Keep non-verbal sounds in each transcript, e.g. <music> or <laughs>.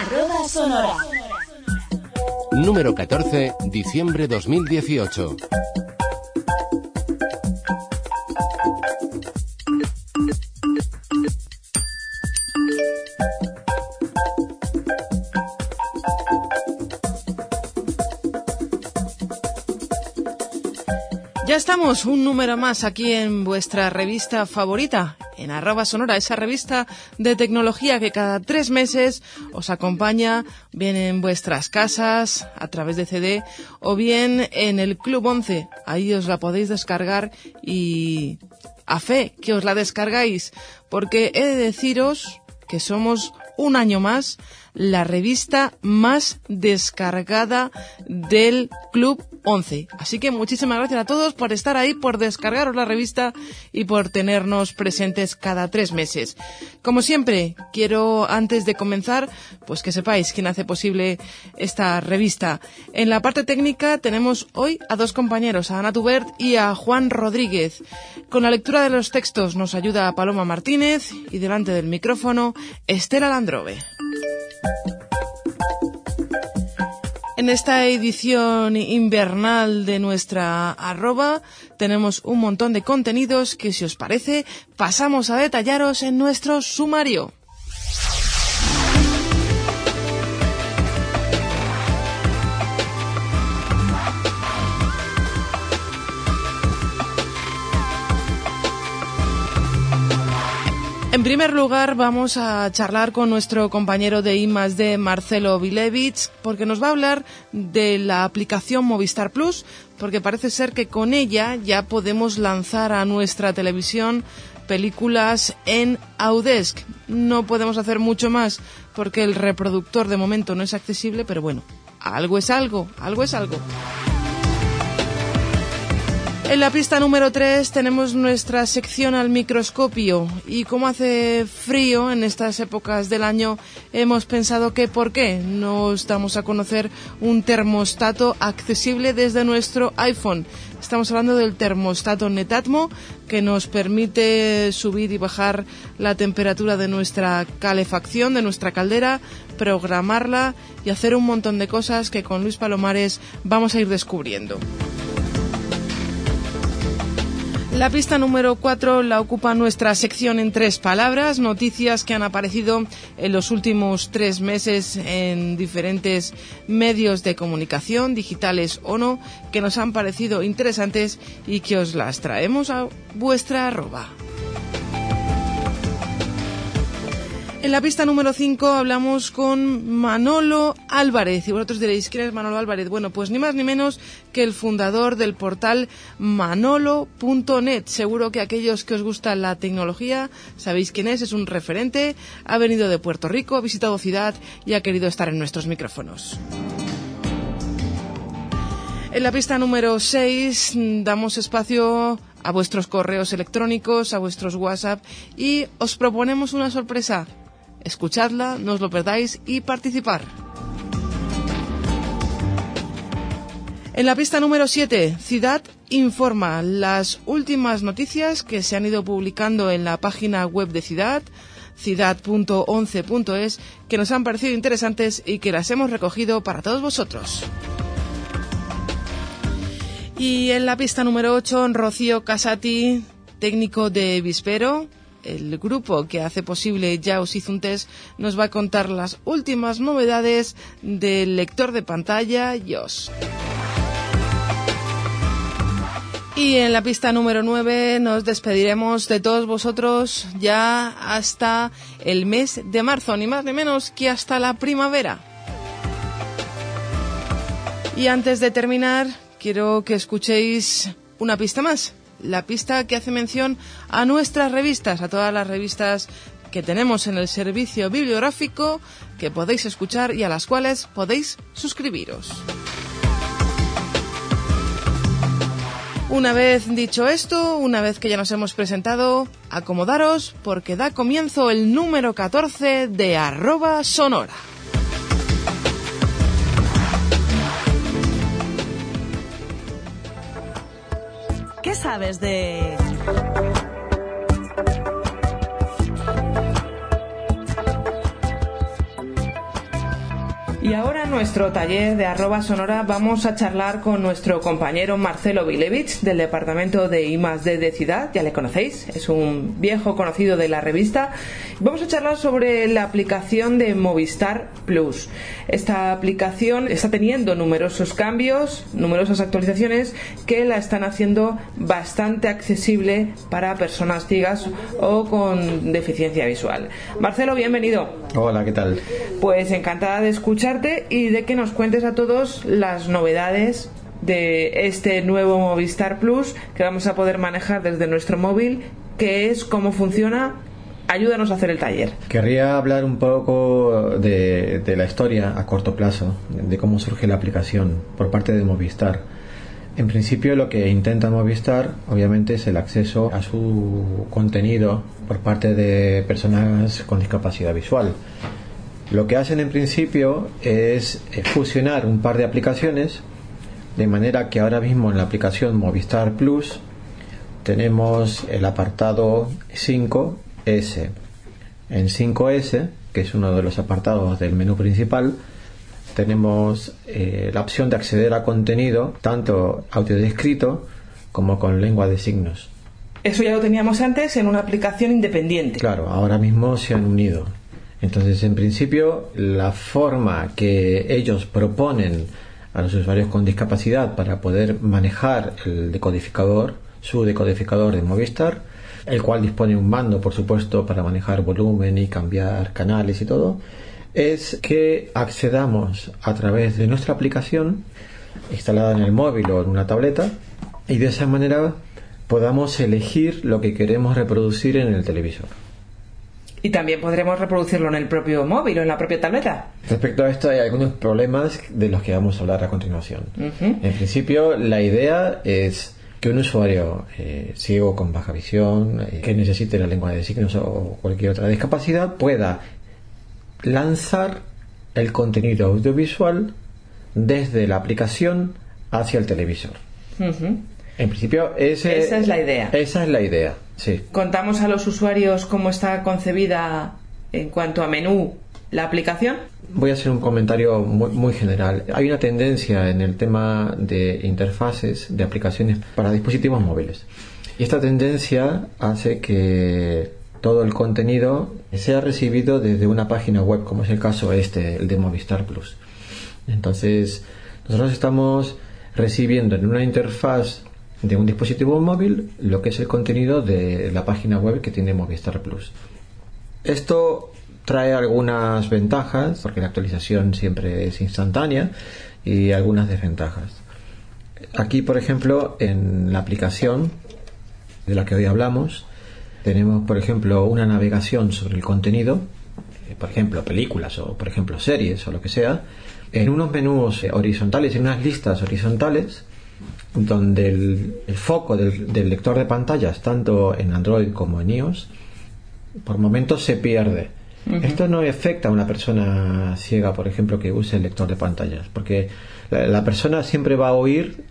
Arroba Sonora. Número 14, diciembre 2018. Ya estamos, un número más aquí en vuestra revista favorita, en arroba sonora, esa revista de tecnología que cada tres meses os acompaña bien en vuestras casas a través de CD o bien en el Club 11. Ahí os la podéis descargar y a fe que os la descargáis, porque he de deciros que somos un año más la revista más descargada del Club 11. Así que muchísimas gracias a todos por estar ahí, por descargaros la revista y por tenernos presentes cada tres meses. Como siempre, quiero antes de comenzar, pues que sepáis quién hace posible esta revista. En la parte técnica tenemos hoy a dos compañeros, a Ana Tubert y a Juan Rodríguez. Con la lectura de los textos nos ayuda Paloma Martínez y delante del micrófono Estela En esta edición invernal de nuestra arroba tenemos un montón de contenidos que si os parece pasamos a detallaros en nuestro sumario. Primer lugar, vamos a charlar con nuestro compañero de I+D, Marcelo Vilevich, porque nos va a hablar de la aplicación Movistar Plus, porque parece ser que con ella ya podemos lanzar a nuestra televisión películas en Audesc. No podemos hacer mucho más porque el reproductor de momento no es accesible, pero bueno, algo es algo, algo es algo. En la pista número 3 tenemos nuestra sección al microscopio y como hace frío en estas épocas del año hemos pensado que por qué no damos a conocer un termostato accesible desde nuestro iPhone. Estamos hablando del termostato Netatmo que nos permite subir y bajar la temperatura de nuestra calefacción, de nuestra caldera, programarla y hacer un montón de cosas que con Luis Palomares vamos a ir descubriendo. La pista número 4 la ocupa nuestra sección en tres palabras, noticias que han aparecido en los últimos tres meses en diferentes medios de comunicación, digitales o no, que nos han parecido interesantes y que os las traemos a vuestra arroba. En la pista número 5 hablamos con Manolo Álvarez. Y vosotros diréis, ¿quién es Manolo Álvarez? Bueno, pues ni más ni menos que el fundador del portal manolo.net. Seguro que aquellos que os gusta la tecnología sabéis quién es, es un referente, ha venido de Puerto Rico, ha visitado ciudad y ha querido estar en nuestros micrófonos. En la pista número 6 damos espacio a vuestros correos electrónicos, a vuestros WhatsApp y os proponemos una sorpresa. Escuchadla, no os lo perdáis y participar. En la pista número 7, Ciudad informa las últimas noticias que se han ido publicando en la página web de Ciudad, ciudad.11.es, que nos han parecido interesantes y que las hemos recogido para todos vosotros. Y en la pista número 8, Rocío Casati, técnico de Vispero, el grupo que hace posible Ya os hizo un test, nos va a contar las últimas novedades del lector de pantalla YOS. Y en la pista número 9 nos despediremos de todos vosotros ya hasta el mes de marzo, ni más ni menos que hasta la primavera. Y antes de terminar, quiero que escuchéis una pista más la pista que hace mención a nuestras revistas, a todas las revistas que tenemos en el servicio bibliográfico que podéis escuchar y a las cuales podéis suscribiros. Una vez dicho esto, una vez que ya nos hemos presentado, acomodaros porque da comienzo el número 14 de arroba sonora. ¿Qué sabes de...? Y ahora en nuestro taller de arroba sonora vamos a charlar con nuestro compañero Marcelo Vilevich del departamento de I D de Ciudad, ya le conocéis, es un viejo conocido de la revista. Vamos a charlar sobre la aplicación de Movistar Plus. Esta aplicación está teniendo numerosos cambios, numerosas actualizaciones que la están haciendo bastante accesible para personas ciegas o con deficiencia visual. Marcelo, bienvenido. Hola, ¿qué tal? Pues encantada de escuchar y de que nos cuentes a todos las novedades de este nuevo Movistar Plus que vamos a poder manejar desde nuestro móvil, qué es, cómo funciona. Ayúdanos a hacer el taller. Querría hablar un poco de, de la historia a corto plazo, de cómo surge la aplicación por parte de Movistar. En principio lo que intenta Movistar obviamente es el acceso a su contenido por parte de personas con discapacidad visual. Lo que hacen en principio es eh, fusionar un par de aplicaciones, de manera que ahora mismo en la aplicación Movistar Plus tenemos el apartado 5S. En 5S, que es uno de los apartados del menú principal, tenemos eh, la opción de acceder a contenido tanto audio descrito como con lengua de signos. Eso ya lo teníamos antes en una aplicación independiente. Claro, ahora mismo se han unido. Entonces, en principio, la forma que ellos proponen a los usuarios con discapacidad para poder manejar el decodificador, su decodificador de Movistar, el cual dispone un mando, por supuesto, para manejar volumen y cambiar canales y todo, es que accedamos a través de nuestra aplicación instalada en el móvil o en una tableta y de esa manera podamos elegir lo que queremos reproducir en el televisor. Y también podremos reproducirlo en el propio móvil o en la propia tableta. Respecto a esto hay algunos problemas de los que vamos a hablar a continuación. En principio, la idea es que un usuario eh, ciego con baja visión, eh, que necesite la lengua de signos o cualquier otra discapacidad, pueda lanzar el contenido audiovisual desde la aplicación hacia el televisor. En principio, esa es la idea. Esa es la idea. ¿Contamos a los usuarios cómo está concebida en cuanto a menú la aplicación? Voy a hacer un comentario muy, general. Hay una tendencia en el tema de interfaces de aplicaciones para dispositivos móviles. Y esta tendencia hace que todo el contenido sea recibido desde una página web, como es el caso este, el de Movistar Plus. Entonces, nosotros estamos recibiendo en una interfaz de un dispositivo móvil lo que es el contenido de la página web que tiene Movistar Plus. Esto trae algunas ventajas, porque la actualización siempre es instantánea, y algunas desventajas. Aquí, por ejemplo, en la aplicación de la que hoy hablamos, tenemos, por ejemplo, una navegación sobre el contenido, eh, por ejemplo, películas o, por ejemplo, series o lo que sea, en unos menús horizontales, en unas listas horizontales, donde el, foco del, lector de pantallas, tanto en Android como en iOS, por momentos se pierde. Esto no afecta a una persona ciega, por ejemplo, que use el lector de pantallas, porque la, persona siempre va a oír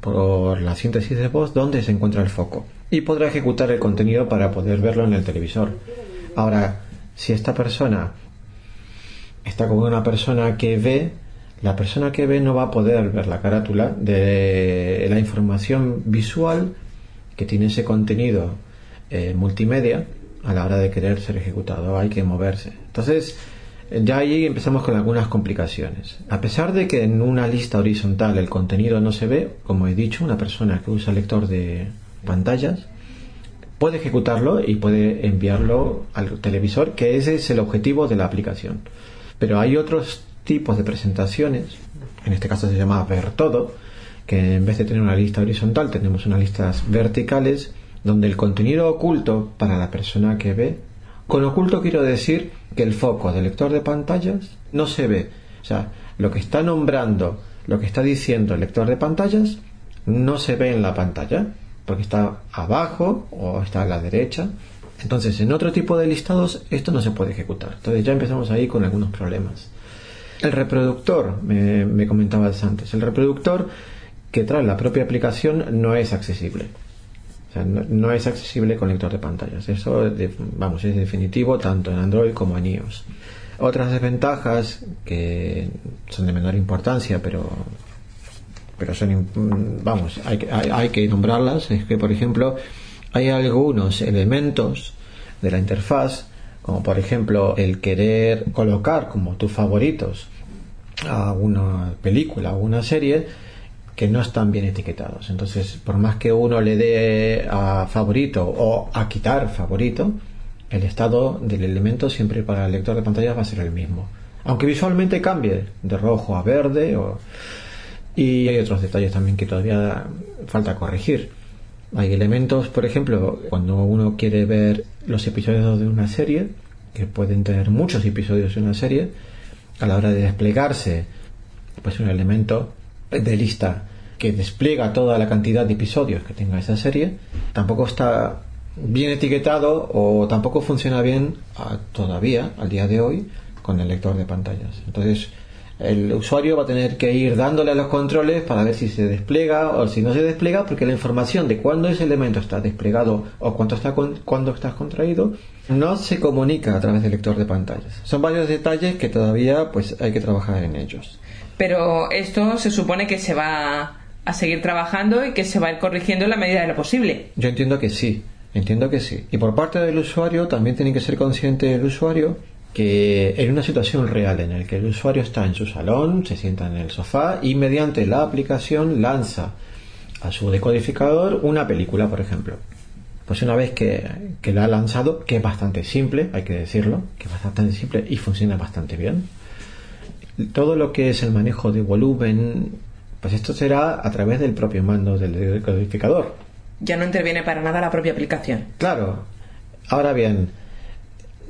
por la síntesis de voz dónde se encuentra el foco y podrá ejecutar el contenido para poder verlo en el televisor. Ahora, si esta persona está con una persona que ve, la persona que ve no va a poder ver la carátula de la información visual que tiene ese contenido eh, multimedia a la hora de querer ser ejecutado. Hay que moverse. Entonces, ya ahí empezamos con algunas complicaciones. A pesar de que en una lista horizontal el contenido no se ve, como he dicho, una persona que usa lector de pantallas puede ejecutarlo y puede enviarlo al televisor, que ese es el objetivo de la aplicación. Pero hay otros tipos de presentaciones, en este caso se llama ver todo, que en vez de tener una lista horizontal tenemos unas listas verticales donde el contenido oculto para la persona que ve, con oculto quiero decir que el foco del lector de pantallas no se ve, o sea, lo que está nombrando, lo que está diciendo el lector de pantallas no se ve en la pantalla, porque está abajo o está a la derecha. Entonces, en otro tipo de listados esto no se puede ejecutar. Entonces ya empezamos ahí con algunos problemas. El reproductor, me, comentabas antes, el reproductor que trae la propia aplicación no es accesible. O sea, no, es accesible con lector de pantallas. Eso, vamos, es definitivo tanto en Android como en iOS. Otras desventajas que son de menor importancia, pero pero son vamos, hay, hay, hay que nombrarlas, es que por ejemplo hay algunos elementos de la interfaz, como por ejemplo el querer colocar como tus favoritos a una película o una serie que no están bien etiquetados. Entonces, por más que uno le dé a favorito o a quitar favorito, el estado del elemento siempre para el lector de pantallas va a ser el mismo. Aunque visualmente cambie de rojo a verde o... y hay otros detalles también que todavía falta corregir. Hay elementos, por ejemplo, cuando uno quiere ver los episodios de una serie, que pueden tener muchos episodios de una serie, a la hora de desplegarse, pues un elemento de lista que despliega toda la cantidad de episodios que tenga esa serie, tampoco está bien etiquetado o tampoco funciona bien ah, todavía, al día de hoy, con el lector de pantallas. Entonces, el usuario va a tener que ir dándole a los controles para ver si se despliega o si no se despliega, porque la información de cuándo ese elemento está desplegado o cuándo está, cuándo está contraído no se comunica a través del lector de pantallas. Son varios detalles que todavía pues hay que trabajar en ellos. Pero esto se supone que se va a seguir trabajando y que se va a ir corrigiendo en la medida de lo posible. Yo entiendo que sí, entiendo que sí. Y por parte del usuario también tiene que ser consciente el usuario que en una situación real en la que el usuario está en su salón, se sienta en el sofá y mediante la aplicación lanza a su decodificador una película, por ejemplo. Pues una vez que, que la ha lanzado, que es bastante simple, hay que decirlo, que es bastante simple y funciona bastante bien, todo lo que es el manejo de volumen, pues esto será a través del propio mando del decodificador. Ya no interviene para nada la propia aplicación. Claro. Ahora bien,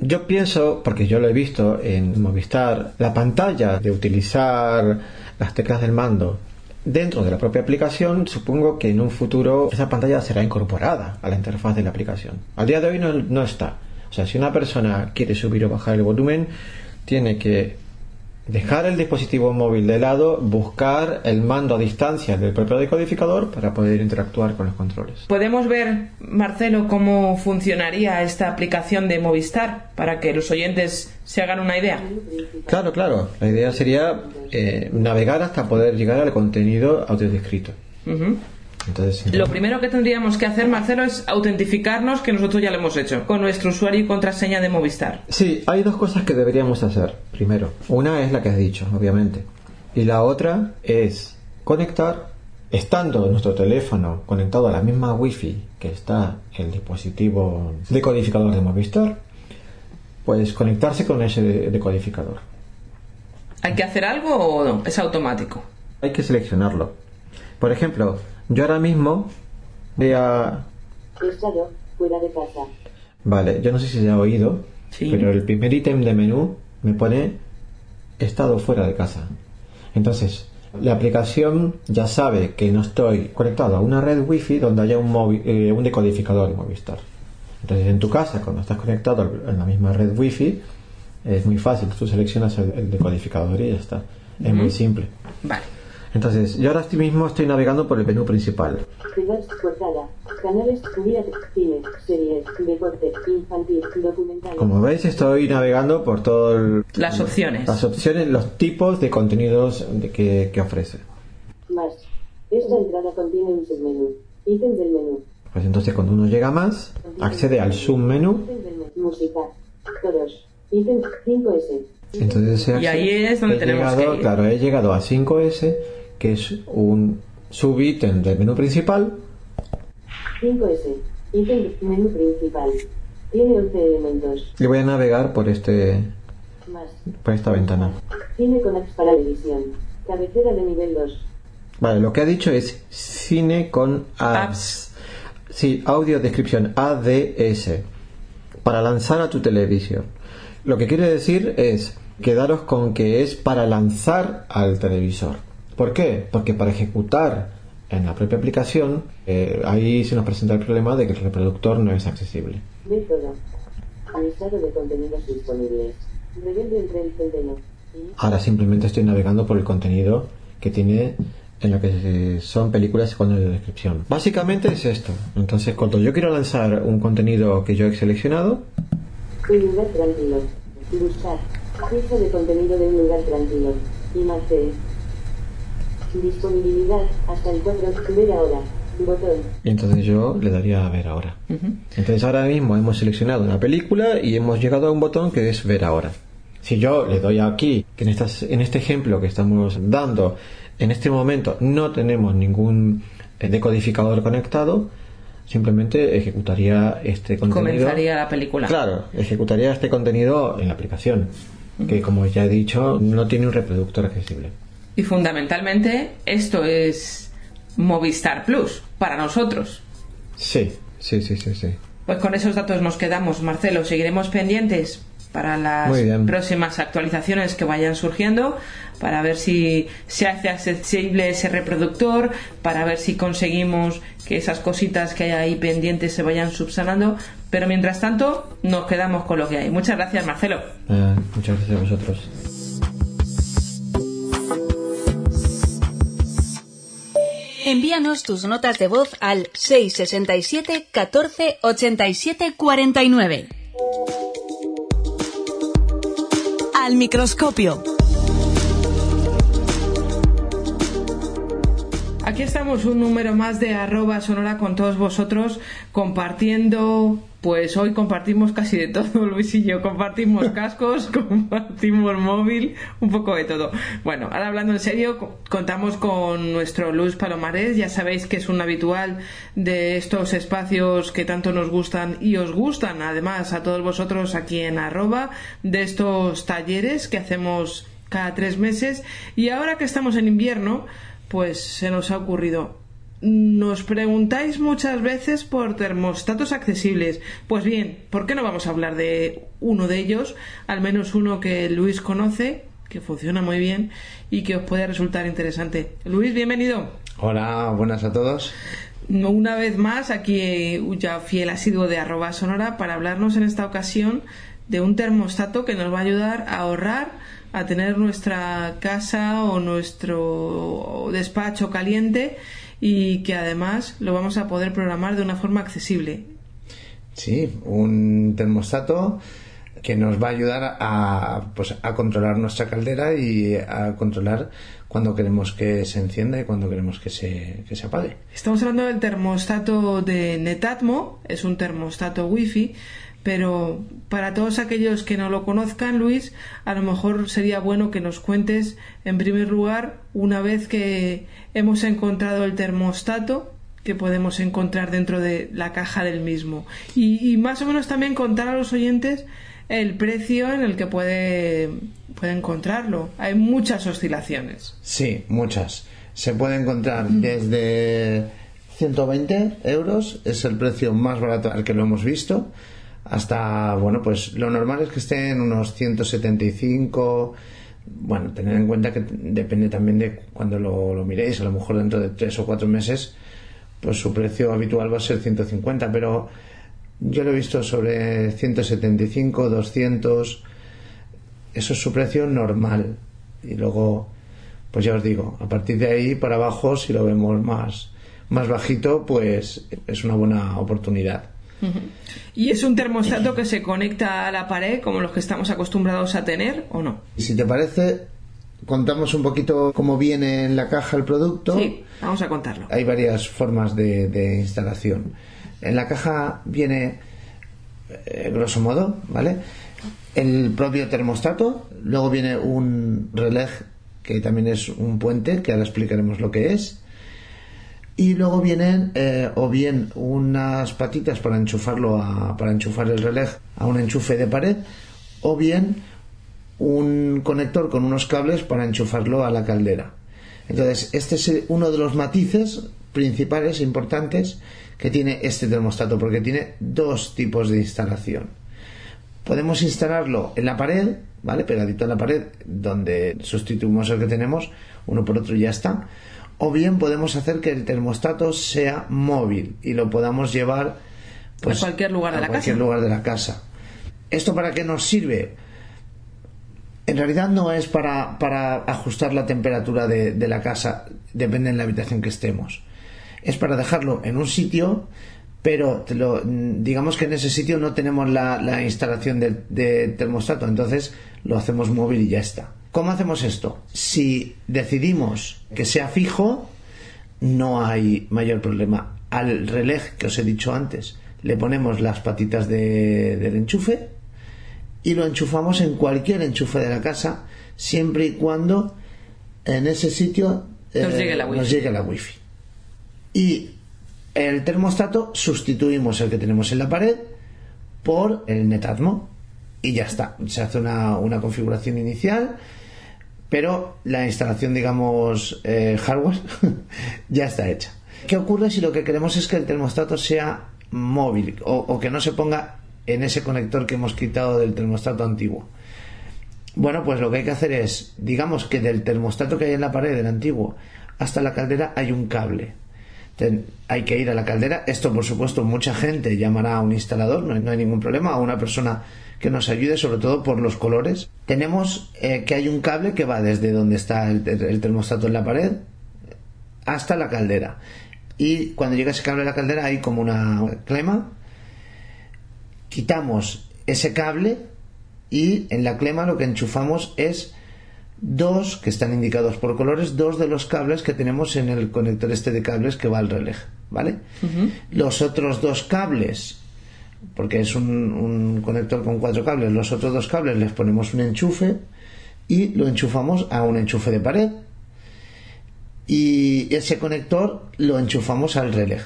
yo pienso, porque yo lo he visto en Movistar, la pantalla de utilizar las teclas del mando dentro de la propia aplicación, supongo que en un futuro esa pantalla será incorporada a la interfaz de la aplicación. Al día de hoy no, está. O sea, si una persona quiere subir o bajar el volumen, tiene que dejar el dispositivo móvil de lado, buscar el mando a distancia del propio decodificador para poder interactuar con los controles. ¿Podemos ver, Marcelo, cómo funcionaría esta aplicación de Movistar para que los oyentes se hagan una idea? Claro, claro. La idea sería eh, navegar hasta poder llegar al contenido Lo primero que tendríamos que hacer, Marcelo, es autentificarnos, que nosotros ya lo hemos hecho, con nuestro usuario y contraseña de Movistar. Sí, hay dos cosas que deberíamos hacer. Primero, una es la que has dicho, obviamente. Y la otra es conectar, estando nuestro teléfono conectado a la misma Wi-Fi que está el dispositivo decodificador de Movistar, pues conectarse con ese decodificador. ¿Hay que hacer algo o no? ¿Es automático? Hay que seleccionarlo. Por ejemplo, yo ahora mismo voy a... Estado fuera de casa. Vale, yo no sé si se ha oído, pero el primer ítem de menú me pone estado fuera de casa. Entonces, la aplicación ya sabe que no estoy conectado a una red wifi donde haya un, eh, un decodificador de Movistar. Entonces, en tu casa, cuando estás conectado a la misma red wifi, es muy fácil. Tú seleccionas el, decodificador y ya está. Es muy simple. Vale. Entonces, yo ahora mismo estoy navegando por el menú principal. Como veis, estoy navegando por todas las opciones. Las opciones, los tipos de contenidos que, que ofrece. Más. Esta entrada contiene un submenú. Ítem del menú. Pues entonces cuando uno llega más, accede al submenú. Música. Todos. Ítem 5S. Entonces y ahí es donde tenemos llegado, que ir. Claro, he llegado a 5S que es un subítem del menú principal. 5S, ítem menú principal. Tiene 11 elementos. Y voy a navegar por este Más. por esta ventana. Cine con apps para televisión. Cabecera de nivel 2. Vale, lo que ha dicho es cine con apps. Sí, audio descripción ADS para lanzar a tu televisión. Lo que quiere decir es quedaros con que es para lanzar al televisor. ¿Por qué? Porque para ejecutar en la propia aplicación, eh, ahí se nos presenta el problema de que el reproductor no es accesible. Método. Listado de contenidos disponibles. Rebelde entre el centeno. Ahora simplemente estoy navegando por el contenido que tiene en lo que son películas con de descripción. Básicamente es esto. Entonces, cuando yo quiero lanzar un contenido que yo he seleccionado, Un lugar tranquilo. Buscar. Ficha de contenido de un lugar tranquilo. Imagen. Disponibilidad hasta el 4. Ver ahora. Botón. Y entonces yo le daría a ver ahora. Entonces ahora mismo hemos seleccionado una película y hemos llegado a un botón que es ver ahora. Si yo le doy aquí, que en, estas, en este ejemplo que estamos dando, en este momento no tenemos ningún eh, decodificador conectado, simplemente ejecutaría este contenido. Comenzaría la película. Claro, ejecutaría este contenido en la aplicación, que como ya he dicho, no tiene un reproductor accesible. Y fundamentalmente esto es Movistar Plus para nosotros. Sí, sí, sí, sí, sí. Pues con esos datos nos quedamos, Marcelo. Seguiremos pendientes para las próximas actualizaciones que vayan surgiendo, para ver si se hace accesible ese reproductor, para ver si conseguimos que esas cositas que hay ahí pendientes se vayan subsanando. Pero mientras tanto, nos quedamos con lo que hay. Muchas gracias, Marcelo. Eh, muchas gracias a vosotros. Envíanos tus notas de voz al 667 14 87 49. Al microscopio. Aquí estamos un número más de arroba sonora con todos vosotros compartiendo, pues hoy compartimos casi de todo, <laughs> Luis y yo, compartimos <laughs> cascos, compartimos móvil, un poco de todo. Bueno, ahora hablando en serio, co- contamos con nuestro Luis Palomares, ya sabéis que es un habitual de estos espacios que tanto nos gustan y os gustan, además a todos vosotros aquí en arroba, de estos talleres que hacemos cada tres meses. Y ahora que estamos en invierno, pues se nos ha ocurrido. Nos preguntáis muchas veces por termostatos accesibles. Pues bien, ¿por qué no vamos a hablar de uno de ellos? Al menos uno que Luis conoce, que funciona muy bien y que os puede resultar interesante. Luis, bienvenido. Hola, buenas a todos. Una vez más, aquí eh, ya fiel asiduo de arroba sonora para hablarnos en esta ocasión de un termostato que nos va a ayudar a ahorrar, a tener nuestra casa o nuestro despacho caliente y que además lo vamos a poder programar de una forma accesible. Sí, un termostato que nos va a ayudar a, pues, a controlar nuestra caldera y a controlar cuando queremos que se encienda y cuando queremos que se, que se apague. Estamos hablando del termostato de Netatmo, es un termostato wifi, pero para todos aquellos que no lo conozcan, Luis, a lo mejor sería bueno que nos cuentes, en primer lugar, una vez que hemos encontrado el termostato, que podemos encontrar dentro de la caja del mismo. Y, y más o menos también contar a los oyentes el precio en el que puede, puede encontrarlo. Hay muchas oscilaciones. Sí, muchas. Se puede encontrar desde 120 euros, es el precio más barato al que lo hemos visto, hasta, bueno, pues lo normal es que esté en unos 175. Bueno, tener en cuenta que depende también de cuando lo, lo miréis, a lo mejor dentro de tres o cuatro meses, pues su precio habitual va a ser 150, pero yo lo he visto sobre 175, 200, eso es su precio normal. Y luego, pues ya os digo, a partir de ahí para abajo, si lo vemos más, más bajito, pues es una buena oportunidad. ¿Y es un termostato que se conecta a la pared como los que estamos acostumbrados a tener o no? Y si te parece, contamos un poquito cómo viene en la caja el producto. Sí, vamos a contarlo. Hay varias formas de, de instalación. En la caja viene, eh, grosso modo, ¿vale? El propio termostato, luego viene un relé que también es un puente, que ahora explicaremos lo que es. Y luego vienen eh, o bien unas patitas para enchufarlo a, para enchufar el relé a un enchufe de pared, o bien un conector con unos cables para enchufarlo a la caldera. Entonces, este es uno de los matices principales, importantes, que tiene este termostato, porque tiene dos tipos de instalación. Podemos instalarlo en la pared, ¿vale? Pegadito a la pared, donde sustituimos el que tenemos, uno por otro y ya está. O bien podemos hacer que el termostato sea móvil y lo podamos llevar pues, A cualquier lugar de a la cualquier casa. lugar de la casa. ¿Esto para qué nos sirve? En realidad no es para, para ajustar la temperatura de, de la casa, depende de la habitación que estemos. Es para dejarlo en un sitio, pero te lo- digamos que en ese sitio no tenemos la, la instalación de, de termostato, entonces lo hacemos móvil y ya está. ¿Cómo hacemos esto? Si decidimos que sea fijo, no hay mayor problema. Al relé que os he dicho antes, le ponemos las patitas de- del enchufe y lo enchufamos en cualquier enchufe de la casa, siempre y cuando en ese sitio eh, Nos llegue la wifi. nos llegue la wifi. Y el termostato sustituimos el que tenemos en la pared por el Netatmo y ya está. Se hace una, una configuración inicial, pero la instalación, digamos, eh, hardware <laughs> ya está hecha. ¿Qué ocurre si lo que queremos es que el termostato sea móvil o, o que no se ponga en ese conector que hemos quitado del termostato antiguo? Bueno, pues lo que hay que hacer es, digamos que del termostato que hay en la pared del antiguo hasta la caldera hay un cable. Hay que ir a la caldera. Esto, por supuesto, mucha gente llamará a un instalador, no hay, no hay ningún problema, a una persona que nos ayude, sobre todo por los colores. Tenemos eh, que hay un cable que va desde donde está el, el termostato en la pared hasta la caldera. Y cuando llega ese cable a la caldera hay como una clema. Quitamos ese cable y en la clema lo que enchufamos es dos que están indicados por colores, dos de los cables que tenemos en el conector este de cables que va al relé, ¿vale? Los otros dos cables, porque es un, un conector con cuatro cables, los otros dos cables les ponemos un enchufe y lo enchufamos a un enchufe de pared y ese conector lo enchufamos al relé,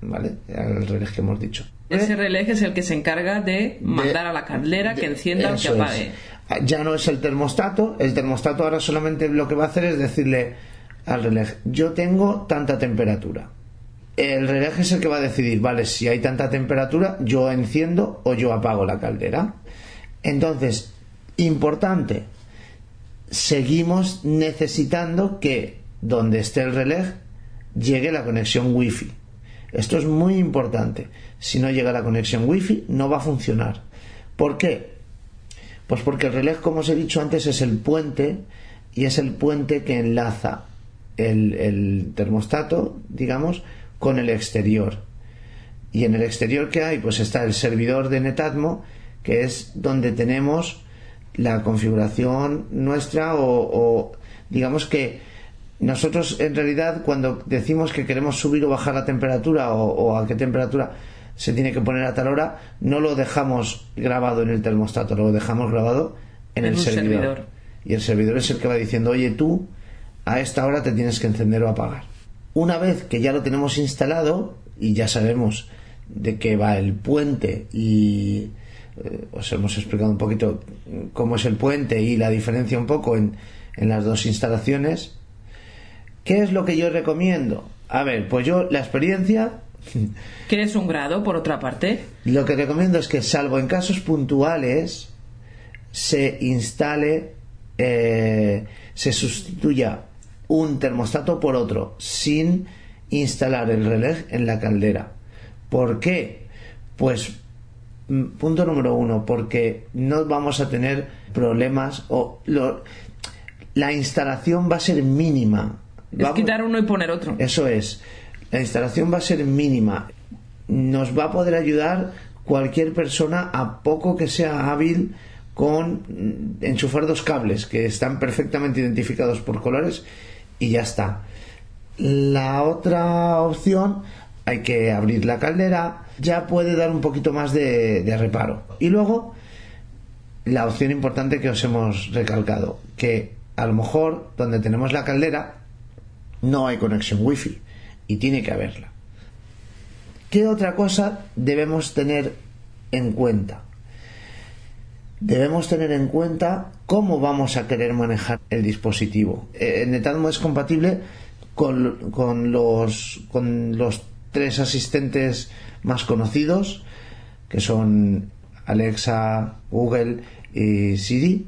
¿vale? Al relé que hemos dicho. Ese relé es el que se encarga de mandar a la caldera que encienda o que es. apague. Ya no es el termostato, el termostato ahora solamente lo que va a hacer es decirle al relé, yo tengo tanta temperatura. El relé es el que va a decidir, vale, si hay tanta temperatura, yo enciendo o yo apago la caldera. Entonces, importante, seguimos necesitando que donde esté el relé llegue la conexión wifi. Esto es muy importante. Si no llega la conexión wifi, no va a funcionar. ¿Por qué? Pues porque el relé, como os he dicho antes, es el puente y es el puente que enlaza el, el termostato, digamos, con el exterior. Y en el exterior que hay, pues está el servidor de Netatmo, que es donde tenemos la configuración nuestra o, o digamos que nosotros en realidad cuando decimos que queremos subir o bajar la temperatura o, o a qué temperatura se tiene que poner a tal hora, no lo dejamos grabado en el termostato, lo dejamos grabado en, En el servidor. servidor. Y el servidor es el que va diciendo, oye tú, a esta hora te tienes que encender o apagar. Una vez que ya lo tenemos instalado y ya sabemos de qué va el puente y eh, os hemos explicado un poquito cómo es el puente y la diferencia un poco en, en las dos instalaciones, ¿qué es lo que yo recomiendo? A ver, pues yo la experiencia <laughs> ¿Qué es un grado, por otra parte? lo que recomiendo es que, salvo en casos puntuales, se instale, eh, se sustituya un termostato por otro, sin instalar el relé en la caldera. ¿Por qué? Pues, mm, punto número uno, porque no vamos a tener problemas o lo- la instalación va a ser mínima. Es Vamos- quitar uno y poner otro. eso es. La instalación va a ser mínima. Nos va a poder ayudar cualquier persona a poco que sea hábil con mm, enchufar dos cables que están perfectamente identificados por colores y ya está. La otra opción hay que abrir la caldera, ya puede dar un poquito más de, reparo. Y luego la opción importante que os hemos recalcado, que a lo mejor donde tenemos la caldera no hay conexión wifi y tiene que haberla. ¿Qué otra cosa debemos tener en cuenta? Debemos tener en cuenta cómo vamos a querer manejar el dispositivo. Eh, Netatmo es compatible con, los, tres asistentes más conocidos, que son Alexa, Google y Siri.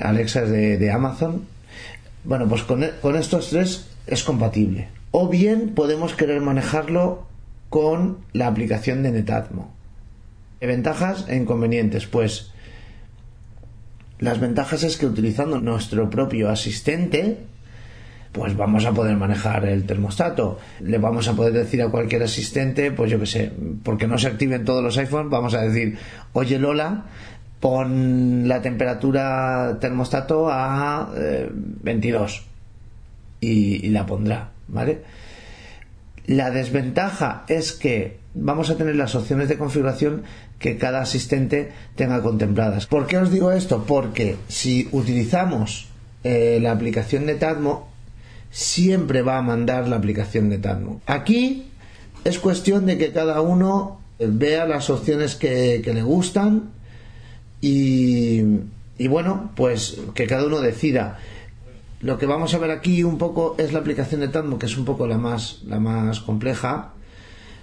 Alexa es de, de Amazon. Bueno, pues con, con estos tres es compatible. O bien podemos querer manejarlo con la aplicación de Netatmo. Ventajas e inconvenientes. Pues las ventajas es que utilizando nuestro propio asistente, pues vamos a poder manejar el termostato. Le vamos a poder decir a cualquier asistente, pues yo que sé, porque no se activen todos los iPhones, vamos a decir, oye Lola, pon la temperatura termostato a 22 eh, y, y la pondrá, ¿vale? La desventaja es que vamos a tener las opciones de configuración que cada asistente tenga contempladas. ¿Por qué os digo esto? Porque si utilizamos eh, la aplicación de Tadmo, siempre va a mandar la aplicación de Tadmo. Aquí es cuestión de que cada uno vea las opciones que, le gustan y, y bueno, pues que cada uno decida. Lo que vamos a ver aquí un poco es la aplicación de Tadmo, que es un poco la más, la más compleja,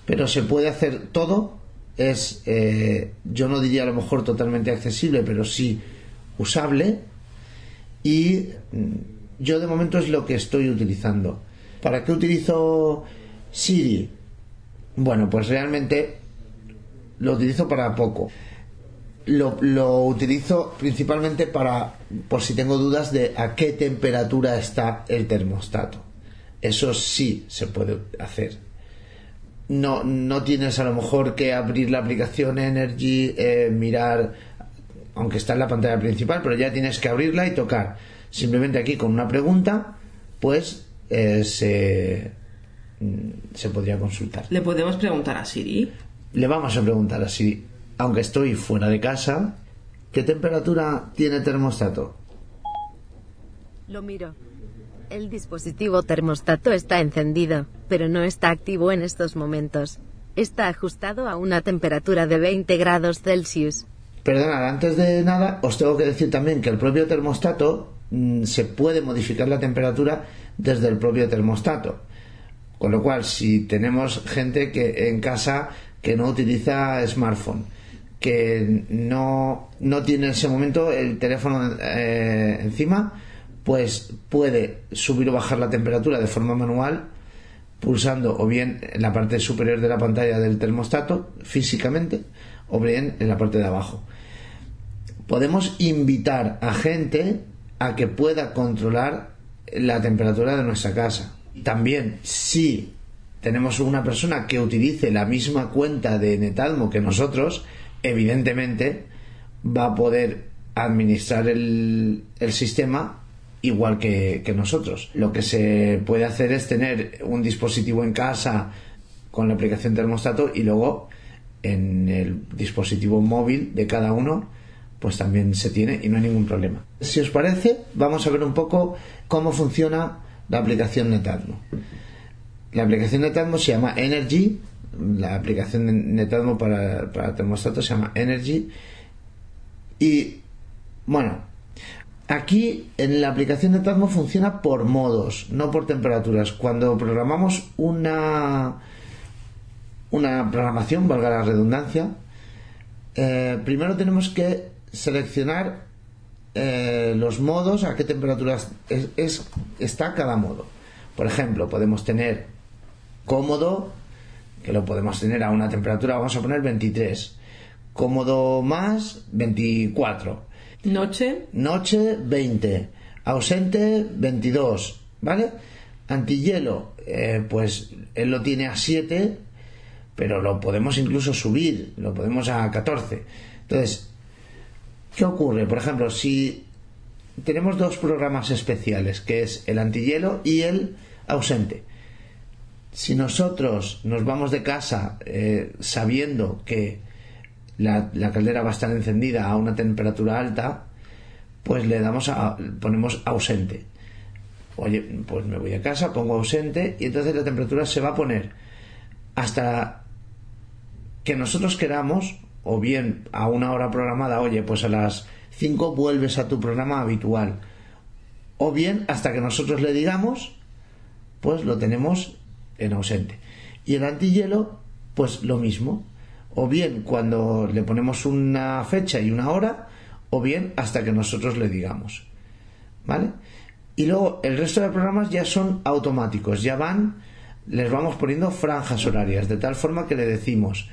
pero se puede hacer todo. Es, eh, yo no diría a lo mejor totalmente accesible, pero sí usable. Y mm, yo de momento es lo que estoy utilizando. ¿Para qué utilizo Siri? Bueno, pues realmente lo utilizo para poco lo, utilizo principalmente para, por si tengo dudas de a qué temperatura está el termostato. Eso sí se puede hacer. No, no tienes a lo mejor que abrir la aplicación Energy, eh, mirar, aunque está en la pantalla principal, pero ya tienes que abrirla y tocar. Simplemente aquí con una pregunta, pues eh, se, mm, se podría consultar. ¿Le podemos preguntar a Siri? Le vamos a preguntar a Siri aunque estoy fuera de casa, ¿qué temperatura tiene el termostato? Lo miro. El dispositivo termostato está encendido, pero no está activo en estos momentos. Está ajustado a una temperatura de 20 grados Celsius. Perdonad, antes de nada, os tengo que decir también que el propio termostato mm, se puede modificar la temperatura desde el propio termostato. Con lo cual, si tenemos gente que en casa que no utiliza smartphone, que no, tiene en ese momento el teléfono eh, encima, pues puede subir o bajar la temperatura de forma manual pulsando o bien en la parte superior de la pantalla del termostato físicamente o bien en la parte de abajo. Podemos invitar a gente a que pueda controlar la temperatura de nuestra casa. También si tenemos una persona que utilice la misma cuenta de Netalmo que nosotros, evidentemente va a poder administrar el, sistema igual que, nosotros. Lo que se puede hacer es tener un dispositivo en casa con la aplicación termostato y luego en el dispositivo móvil de cada uno pues también se tiene y no hay ningún problema. Si os parece, vamos a ver un poco cómo funciona la aplicación Netatmo. La aplicación Netatmo se llama Energy la aplicación de Netatmo para, para termostato se llama Energy. Y bueno, aquí en la aplicación de Netatmo funciona por modos, no por temperaturas. Cuando programamos una, una programación, valga la redundancia, eh, primero tenemos que seleccionar eh, los modos, a qué temperaturas es, está cada modo. Por ejemplo, podemos tener cómodo, que lo podemos tener a una temperatura, vamos a poner 23. Cómodo más, 24. Noche. Noche, 20. Ausente, 22. ¿Vale? Antihielo, eh, pues él lo tiene a 7, pero lo podemos incluso subir, lo podemos a 14. Entonces, ¿qué ocurre? Por ejemplo, si tenemos dos programas especiales, que es el antihielo y el ausente si nosotros nos vamos de casa eh, sabiendo que la, caldera va a estar encendida a una temperatura alta, pues le damos a, ponemos ausente. Oye, pues me voy a casa, pongo ausente y entonces la temperatura se va a poner hasta que nosotros queramos, o bien a una hora programada, oye, pues a las 5 vuelves a tu programa habitual, o bien hasta que nosotros le digamos, pues lo tenemos en ausente. Y el antihielo, pues lo mismo. O bien cuando le ponemos una fecha y una hora, o bien hasta que nosotros le digamos. ¿Vale? Y luego el resto de programas ya son automáticos, ya van, les vamos poniendo franjas horarias, de tal forma que le decimos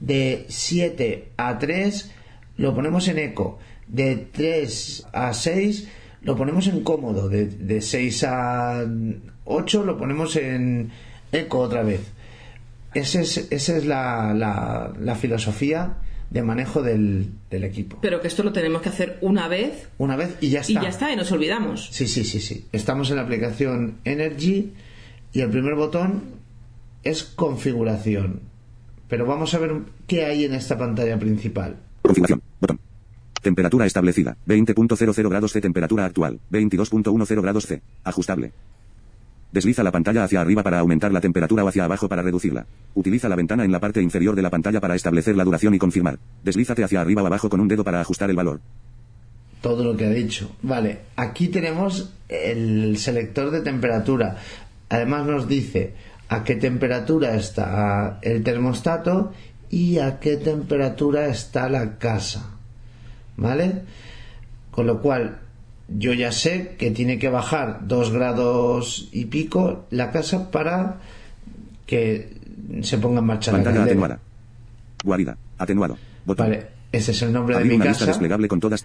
de 7 a 3 lo ponemos en eco, de 3 a 6 lo ponemos en cómodo, de, de 6 a 8 lo ponemos en, eco otra vez. Esa es, esa es la, la, filosofía de manejo del, del equipo. Pero que esto lo tenemos que hacer una vez Una vez y ya está. y ya está, y nos olvidamos. Sí, sí, sí, sí. Estamos en la aplicación Energy y el primer botón es configuración. Pero vamos a ver qué hay en esta pantalla principal. Configuración. Botón. Temperatura establecida. 20.00 grados C. Temperatura actual. 22.10 grados C. Ajustable. Desliza la pantalla hacia arriba para aumentar la temperatura o hacia abajo para reducirla. Utiliza la ventana en la parte inferior de la pantalla para establecer la duración y confirmar. Deslízate hacia arriba o abajo con un dedo para ajustar el valor. Todo lo que ha dicho. Vale, aquí tenemos el selector de temperatura. Además nos dice a qué temperatura está el termostato y a qué temperatura está la casa. ¿Vale? Con lo cual, yo ya sé que tiene que bajar dos grados y pico la casa para que se ponga en marcha la Pantalla caldera. atenuada. Guarida. Atenuado. Botón. Vale, ese es el nombre de Abrir mi una lista casa. desplegable con todas.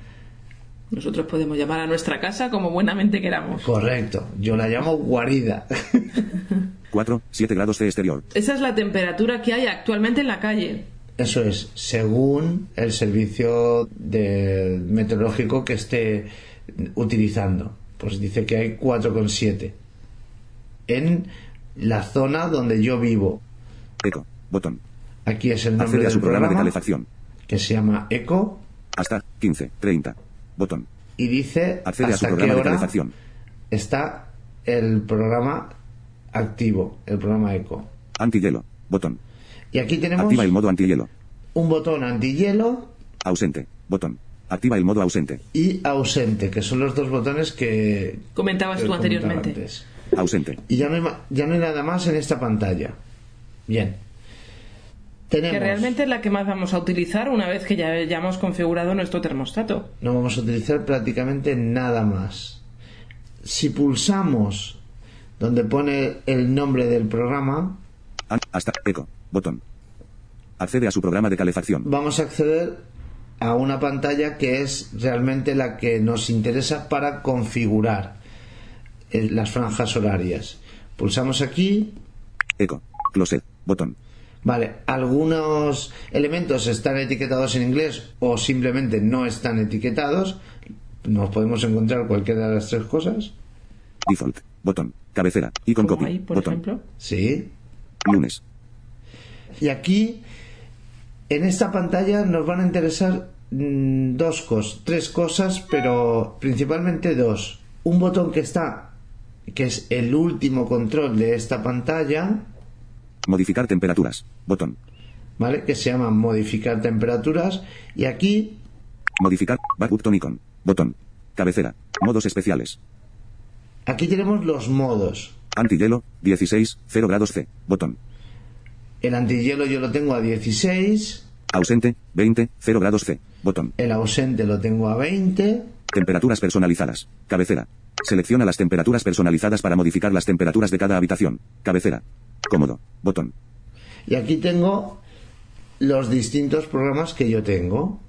Nosotros podemos llamar a nuestra casa como buenamente queramos. Correcto, yo la llamo guarida. <laughs> 4, 7 grados C exterior. Esa es la temperatura que hay actualmente en la calle. Eso es, según el servicio de meteorológico que esté utilizando. Pues dice que hay 4,7 en la zona donde yo vivo. Eco. Botón. Aquí es el nombre Accede a del su programa de calefacción. que se llama Eco Hasta 15, 30. Botón. y dice Accede a su qué programa de hora calefacción. está el programa activo, el programa Eco. Antihielo. Botón. Y aquí tenemos Activa el modo antihielo. un botón antihielo Ausente. Botón. Activa el modo ausente. y ausente, que son los dos botones que Comentabas que tú anteriormente. antes. Ausente. Y ya no, hay, ya no hay nada más en esta pantalla. Bien. Tenemos. Que realmente es la que más vamos a utilizar una vez que ya hayamos configurado nuestro termostato. No vamos a utilizar prácticamente nada más. Si pulsamos donde pone el nombre del programa, An- hasta. Eco. Botón. Accede a su programa de calefacción. vamos a acceder a una pantalla que es realmente la que nos interesa para configurar eh, las franjas horarias. Pulsamos aquí, Eco. Closet. Botón. Vale, algunos elementos están etiquetados en inglés o simplemente no están etiquetados. Nos podemos encontrar cualquiera de las tres cosas. Default. Botón. Cabecera. Icon copy. ahí, por Botón. ejemplo. Sí. Lunes. Y aquí, en esta pantalla, nos van a interesar mm, dos cosas, tres cosas, pero principalmente dos. Un botón que está, que es el último control de esta pantalla, Modificar temperaturas. Botón. ¿vale? Que se llama modificar temperaturas. Y aquí Modificar. Button icon. Botón. Cabecera. Modos especiales. Aquí tenemos los modos. Antihielo. 16. 0 grados C. Botón. El antihielo yo lo tengo a 16, Ausente. 20. 0 grados C. Botón. el ausente lo tengo a 20, Temperaturas personalizadas. Cabecera. Selecciona las temperaturas personalizadas para modificar las temperaturas de cada habitación. Cabecera. Cómodo. Botón. y aquí tengo los distintos programas que yo tengo,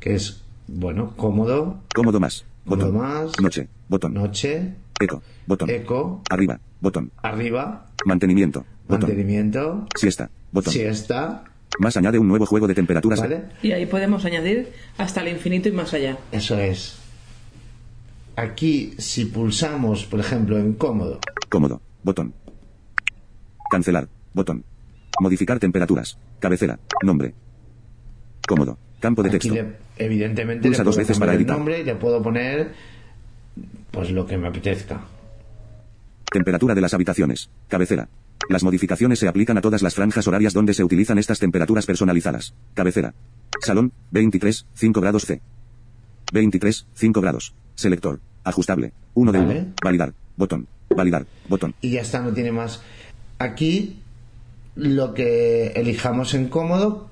que es, bueno, cómodo, Cómodo más. Cómodo Botón. más. Noche. Botón. noche, Eco. Botón. eco, Arriba. Botón. arriba, Mantenimiento. Botón. mantenimiento, Siesta. Botón. siesta, Más añade un nuevo juego de temperaturas. ¿vale? Y ahí podemos añadir hasta el infinito y más allá. Eso es. Aquí, si pulsamos, por ejemplo, en cómodo, Cómodo. Botón. Cancelar. Botón. Modificar temperaturas. Cabecera. Nombre. Cómodo. Campo de Aquí texto. le- evidentemente Pulsa le dos veces para el editar. nombre y le puedo poner pues lo que me apetezca. Temperatura de las habitaciones. Cabecera. Las modificaciones se aplican a todas las franjas horarias donde se utilizan estas temperaturas personalizadas. Cabecera. Salón. 23. 5 grados C. 23. 5 grados. Selector. Ajustable. 1 de Vale. 1. Validar. Botón. Validar. Botón. Y ya está, no tiene más. Aquí lo que elijamos en cómodo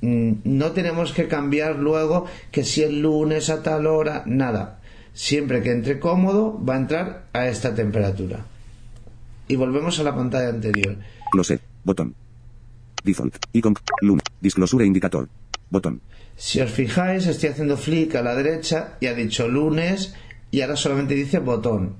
mm, no tenemos que cambiar luego que si el lunes a tal hora, nada. Siempre que entre cómodo va a entrar a esta temperatura. Y volvemos a la pantalla anterior. Closet. Botón. Default. Icon. Luna. Disclosure indicator. Botón. Si os fijáis, estoy haciendo flick a la derecha y ha dicho lunes y ahora solamente dice botón.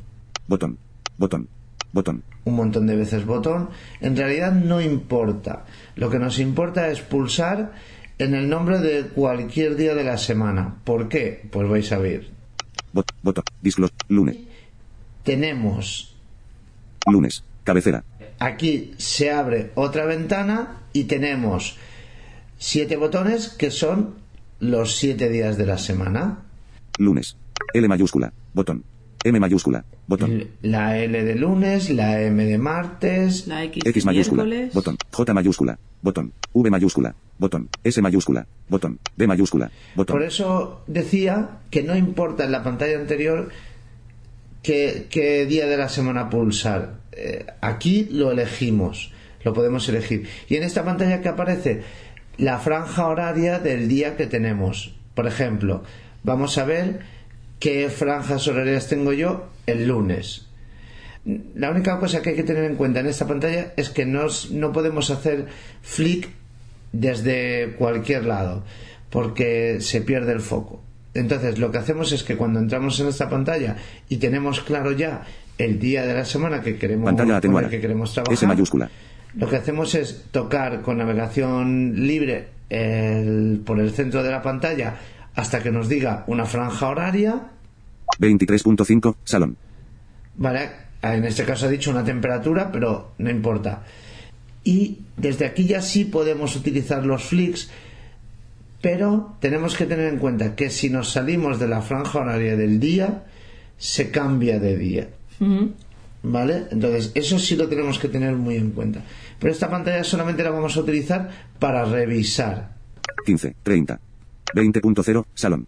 Botón. Botón. Botón. Un montón de veces botón. En realidad no importa. Lo que nos importa es pulsar en el nombre de cualquier día de la semana. ¿Por qué? Pues vais a ver. Bot, botón. Disclose. Lunes. Tenemos Lunes. Cabecera. aquí se abre otra ventana y tenemos siete botones que son los siete días de la semana. Lunes. L mayúscula. Botón. M mayúscula. Botón. La L de lunes, la M de martes, La X, X mayúscula. miércoles. Botón. J mayúscula. Botón. V mayúscula. Botón. S mayúscula. Botón. D mayúscula. Botón. Por eso decía que no importa en la pantalla anterior qué, día de la semana pulsar. Eh, aquí lo elegimos, lo podemos elegir. Y en esta pantalla que aparece la franja horaria del día que tenemos. Por ejemplo, vamos a ver qué franjas horarias tengo yo el lunes. La única cosa que hay que tener en cuenta en esta pantalla es que no, no podemos hacer flick desde cualquier lado porque se pierde el foco. Entonces lo que hacemos es que cuando entramos en esta pantalla y tenemos claro ya el día de la semana que queremos, el que trabajar, S mayúscula. lo que hacemos es tocar con navegación libre el- por el centro de la pantalla hasta que nos diga una franja horaria 23.5. Salón. Vale, en este caso ha dicho una temperatura, pero no importa. Y desde aquí ya sí podemos utilizar los flicks, pero tenemos que tener en cuenta que si nos salimos de la franja horaria del día, se cambia de día. ¿Vale? Entonces, eso sí lo tenemos que tener muy en cuenta. Pero esta pantalla solamente la vamos a utilizar para revisar. 15. 30. 20.0. Salón.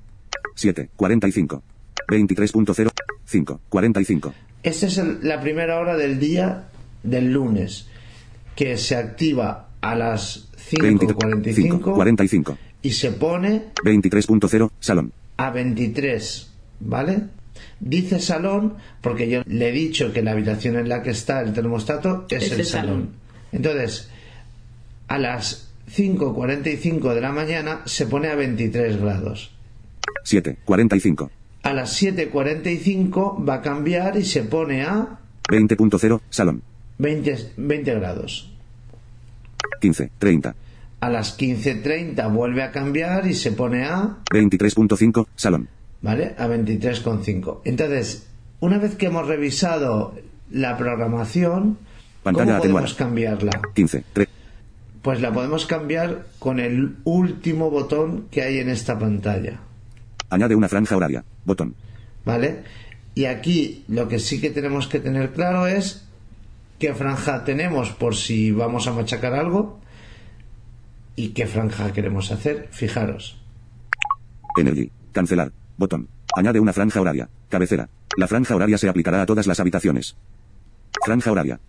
7. 45. 23.0. 5. 45. Esta es el- la primera hora del día del lunes, que se activa a las 25. 5.45 45. Y se pone 23.0. Salón. a 23, ¿vale? Dice salón porque yo le he dicho que la habitación en la que está el termostato es, Es el el salón. salón. Entonces, a las 5.45 de la mañana se pone a 23 grados. 7. 45. A las 7.45 va a cambiar y se pone a 20.0. Salón. 20, 20 grados. 15. 30. A las 15.30 vuelve a cambiar y se pone a, 23.5. Salón. ¿vale? A 23,5. Entonces, una vez que hemos revisado la programación, Pantalla ¿cómo atenuada. podemos cambiarla? 15. 3. Pues la podemos cambiar con el último botón que hay en esta pantalla, Añade una franja horaria. Botón. ¿vale? Y aquí lo que sí que tenemos que tener claro es qué franja tenemos por si vamos a machacar algo y qué franja queremos hacer. Fijaros. Energy. Cancelar. Botón. Añade una franja horaria. Cabecera. La franja horaria se aplicará a todas las habitaciones. Franja horaria.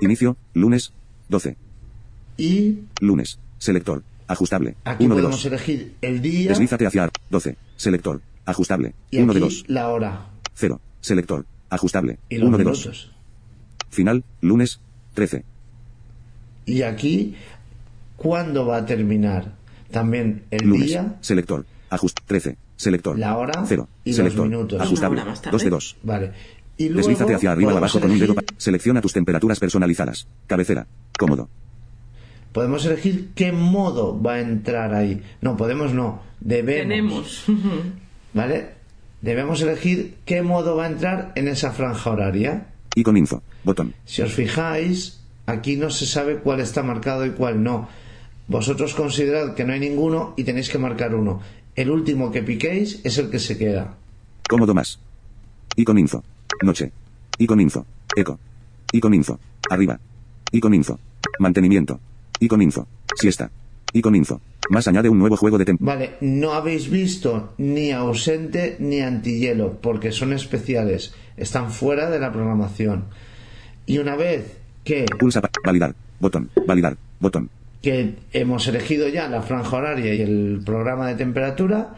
Inicio. Lunes. 12. Y Lunes. Selector. Ajustable. aquí 1 de podemos 2. elegir el día Deslízate hacia 12. Selector. Ajustable. y 1 de 2. la hora 0. Selector. Ajustable. y los 1 de 2. minutos. Final. Lunes. 13. Y aquí, ¿cuándo va a terminar? También el Lunes. día, Selector. Ajust. 13. Selector. La hora 0. y los Selector. minutos. Ajustable. Una hora más tarde. 2 de 2. vale. Y luego Deslízate hacia arriba o abajo con un dedo. Selecciona tus temperaturas personalizadas. Cabecera. Cómodo. Podemos elegir qué modo va a entrar ahí. No, podemos no. Debemos. Tenemos. <laughs> ¿Vale? Debemos elegir qué modo va a entrar en esa franja horaria. Y con info. Botón. Si os fijáis, aquí no se sabe cuál está marcado y cuál no. Vosotros considerad que no hay ninguno y tenéis que marcar uno. El último que piquéis es el que se queda. Cómodo más. Y con info. Noche. Y con info. Eco. Y con info. Arriba. Y con info. Mantenimiento. Y con info. Siesta. Y con info. Más añade un nuevo juego de temp. Vale, no habéis visto ni ausente ni antihielo porque son especiales, están fuera de la programación. Y una vez que, Pulsa validar. Botón. Validar. Botón. Que hemos elegido ya la franja horaria y el programa de temperatura,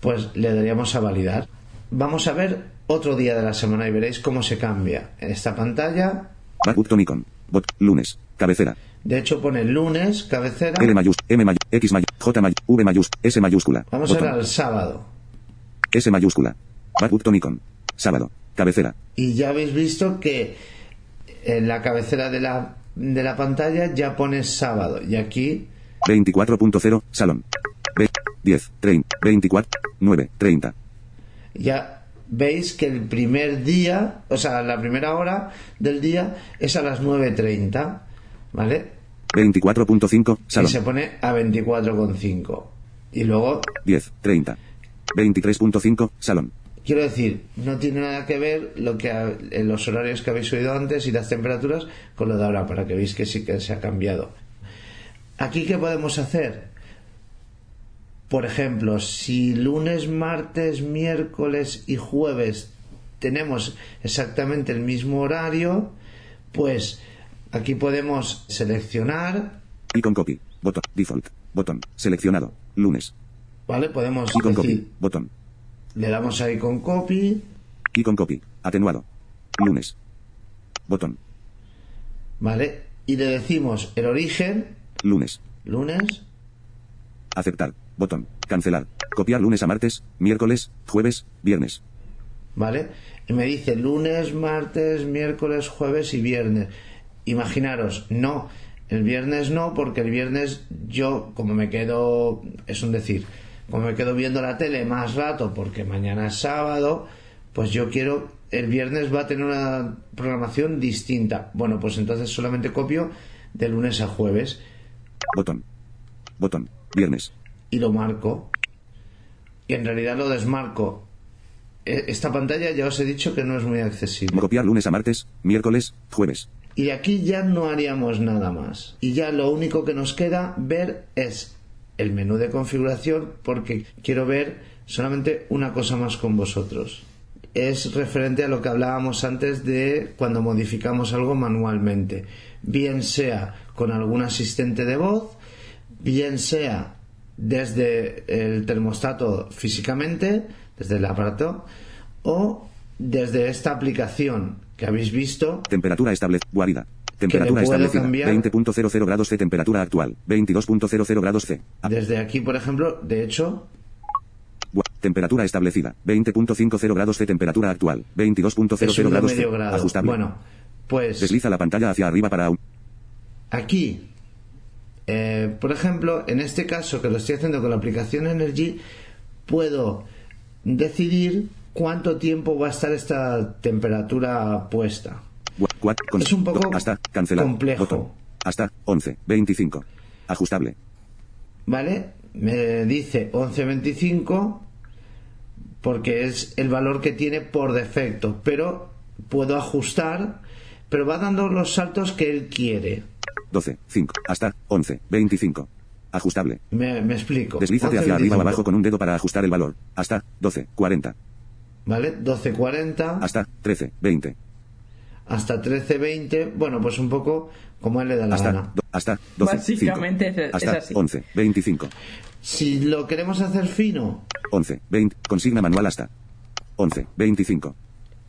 pues le daríamos a validar. Vamos a ver otro día de la semana y veréis cómo se cambia. En esta pantalla. Bot. Lunes. Cabecera. de hecho pone lunes, cabecera. L mayúscula. M mayúscula. X mayúscula. J mayúscula. V mayúscula. S mayúscula. Vamos a ver al sábado. S mayúscula. Icon. Sábado. Cabecera. Y ya habéis visto que en la cabecera de la, de la pantalla ya pone sábado. Y aquí 24.0, salón. Ve- 10, 30, 24, 9, 30. Ya veis que el primer día, o sea, la primera hora del día es a las 9.30, ¿vale? 24.5, Y salón. se pone a 24,5. Y luego 10, 30. 23.5, salón. Quiero decir, no tiene nada que ver lo que ha- en los horarios que habéis oído antes y las temperaturas con lo de ahora, para que veáis que sí que se ha cambiado. Aquí, ¿qué podemos hacer? Por ejemplo, si lunes, martes, miércoles y jueves tenemos exactamente el mismo horario, pues aquí podemos seleccionar, Icon copy. Botón. Default. Botón. Seleccionado. Lunes. ¿vale? Podemos Icon decir, copy. Botón. Le damos ahí con copy, Icon copy. Atenuado. Lunes. Botón. ¿vale? Y le decimos el origen, Lunes. lunes, Aceptar. Botón. Cancelar. Copiar lunes a martes, miércoles, jueves, viernes. ¿vale? Y me dice lunes, martes, miércoles, jueves y viernes. Imaginaros, no, el viernes no, porque el viernes yo, como me quedo, es un decir, como me quedo viendo la tele más rato porque mañana es sábado, pues yo quiero, el viernes va a tener una programación distinta. Bueno, pues entonces solamente copio de lunes a jueves Botón. Botón. Viernes. y lo marco. Y en realidad lo desmarco. E- Esta pantalla ya os he dicho que no es muy accesible. Copiar lunes a martes, miércoles, jueves. Y aquí ya no haríamos nada más. Y ya lo único que nos queda ver es el menú de configuración porque quiero ver solamente una cosa más con vosotros. Es referente a lo que hablábamos antes de cuando modificamos algo manualmente. Bien sea con algún asistente de voz, bien sea desde el termostato físicamente, desde el aparato, o desde esta aplicación que habéis visto Temperatura establecida. Guarida. Temperatura establecida. cambiar. 20.00 grados C. Temperatura actual. 22.00 grados C. A- Desde aquí, por ejemplo, de hecho, Temperatura establecida. 20.50 grados C. Temperatura actual. he 22.00 subido grados C. grado. Ajustable. Bueno, pues Desliza la pantalla hacia arriba para aún. aquí, eh, por ejemplo, en este caso que lo estoy haciendo con la aplicación Energy, puedo decidir cuánto tiempo va a estar esta temperatura puesta. Gua- cuat- con- Es un poco do- hasta cancelar. complejo. Botón. Hasta 11. 25. Ajustable. ¿Vale? Me dice 11.25 porque es el valor que tiene por defecto, pero puedo ajustar, pero va dando los saltos que él quiere. 12. 5. Hasta 11. 25. Ajustable. Me, me explico. Deslízate hacia 11.25, arriba o abajo con un dedo para ajustar el valor. Hasta 12. 40. ¿Vale? 12.40 Hasta 13. 20. Hasta 13.20. Bueno, pues un poco como él le da la Hasta, gana. do- hasta 12. Básicamente 5. es- es hasta así. 11. 25. Si lo queremos hacer fino, 11. 20. Consigna manual hasta 11. 25.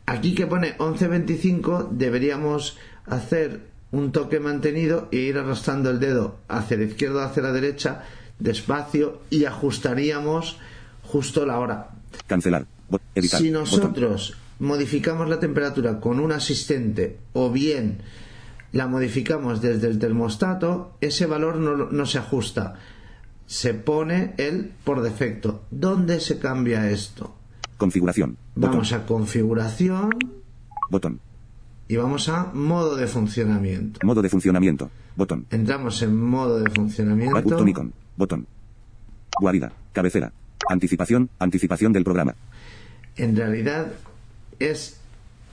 aquí que pone 11.25 deberíamos hacer un toque mantenido e ir arrastrando el dedo hacia la izquierda o hacia la derecha despacio y ajustaríamos justo la hora. Cancelar. Editar. Si Botón. nosotros modificamos la temperatura con un asistente o bien la modificamos desde el termostato, ese valor no, no se ajusta. Se pone él por defecto. ¿Dónde se cambia esto? Configuración. Botón. Vamos a configuración Botón. y vamos a modo de funcionamiento. Modo de funcionamiento. Botón. Entramos en modo de funcionamiento. Botón. Guarida. Cabecera. Anticipación. Anticipación del programa. en realidad es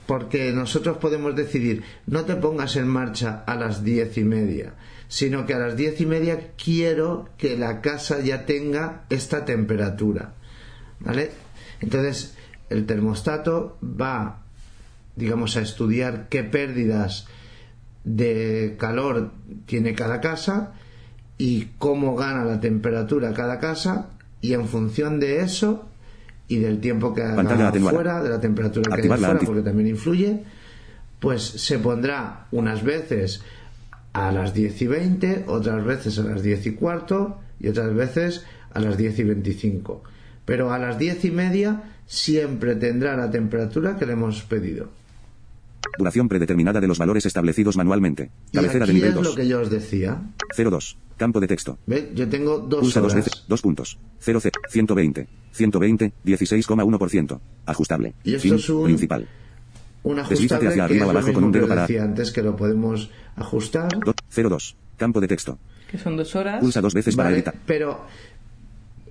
porque nosotros podemos decidir no te pongas en marcha a las diez y media sino que a las diez y media quiero que la casa ya tenga esta temperatura ¿vale? entonces el termostato va digamos a estudiar qué pérdidas de calor tiene cada casa y cómo gana la temperatura cada casa y en función de eso y del tiempo que haga fuera, de la temperatura que la fuera, porque también influye, pues se pondrá unas veces a las 10 y 20, otras veces a las 10 y cuarto y otras veces a las 10 y 25. Pero a las 10 y media siempre tendrá la temperatura que le hemos pedido. Duración predeterminada de los valores establecidos manualmente. Y Cabecera de aquí nivel es 2. lo que yo os decía. 02. Campo de texto. ¿Ve? Yo tengo dos Pulsa dos horas. veces. Dos puntos. 0, 120. 120. 16,1%. Ajustable. Y esto Fin. es un- Principal. Un ajustable hacia que arriba o abajo con un dedo para- decía antes que lo podemos ajustar. 02. Campo de texto. Que son dos horas. Pulsa dos veces para Vale, editar. Pero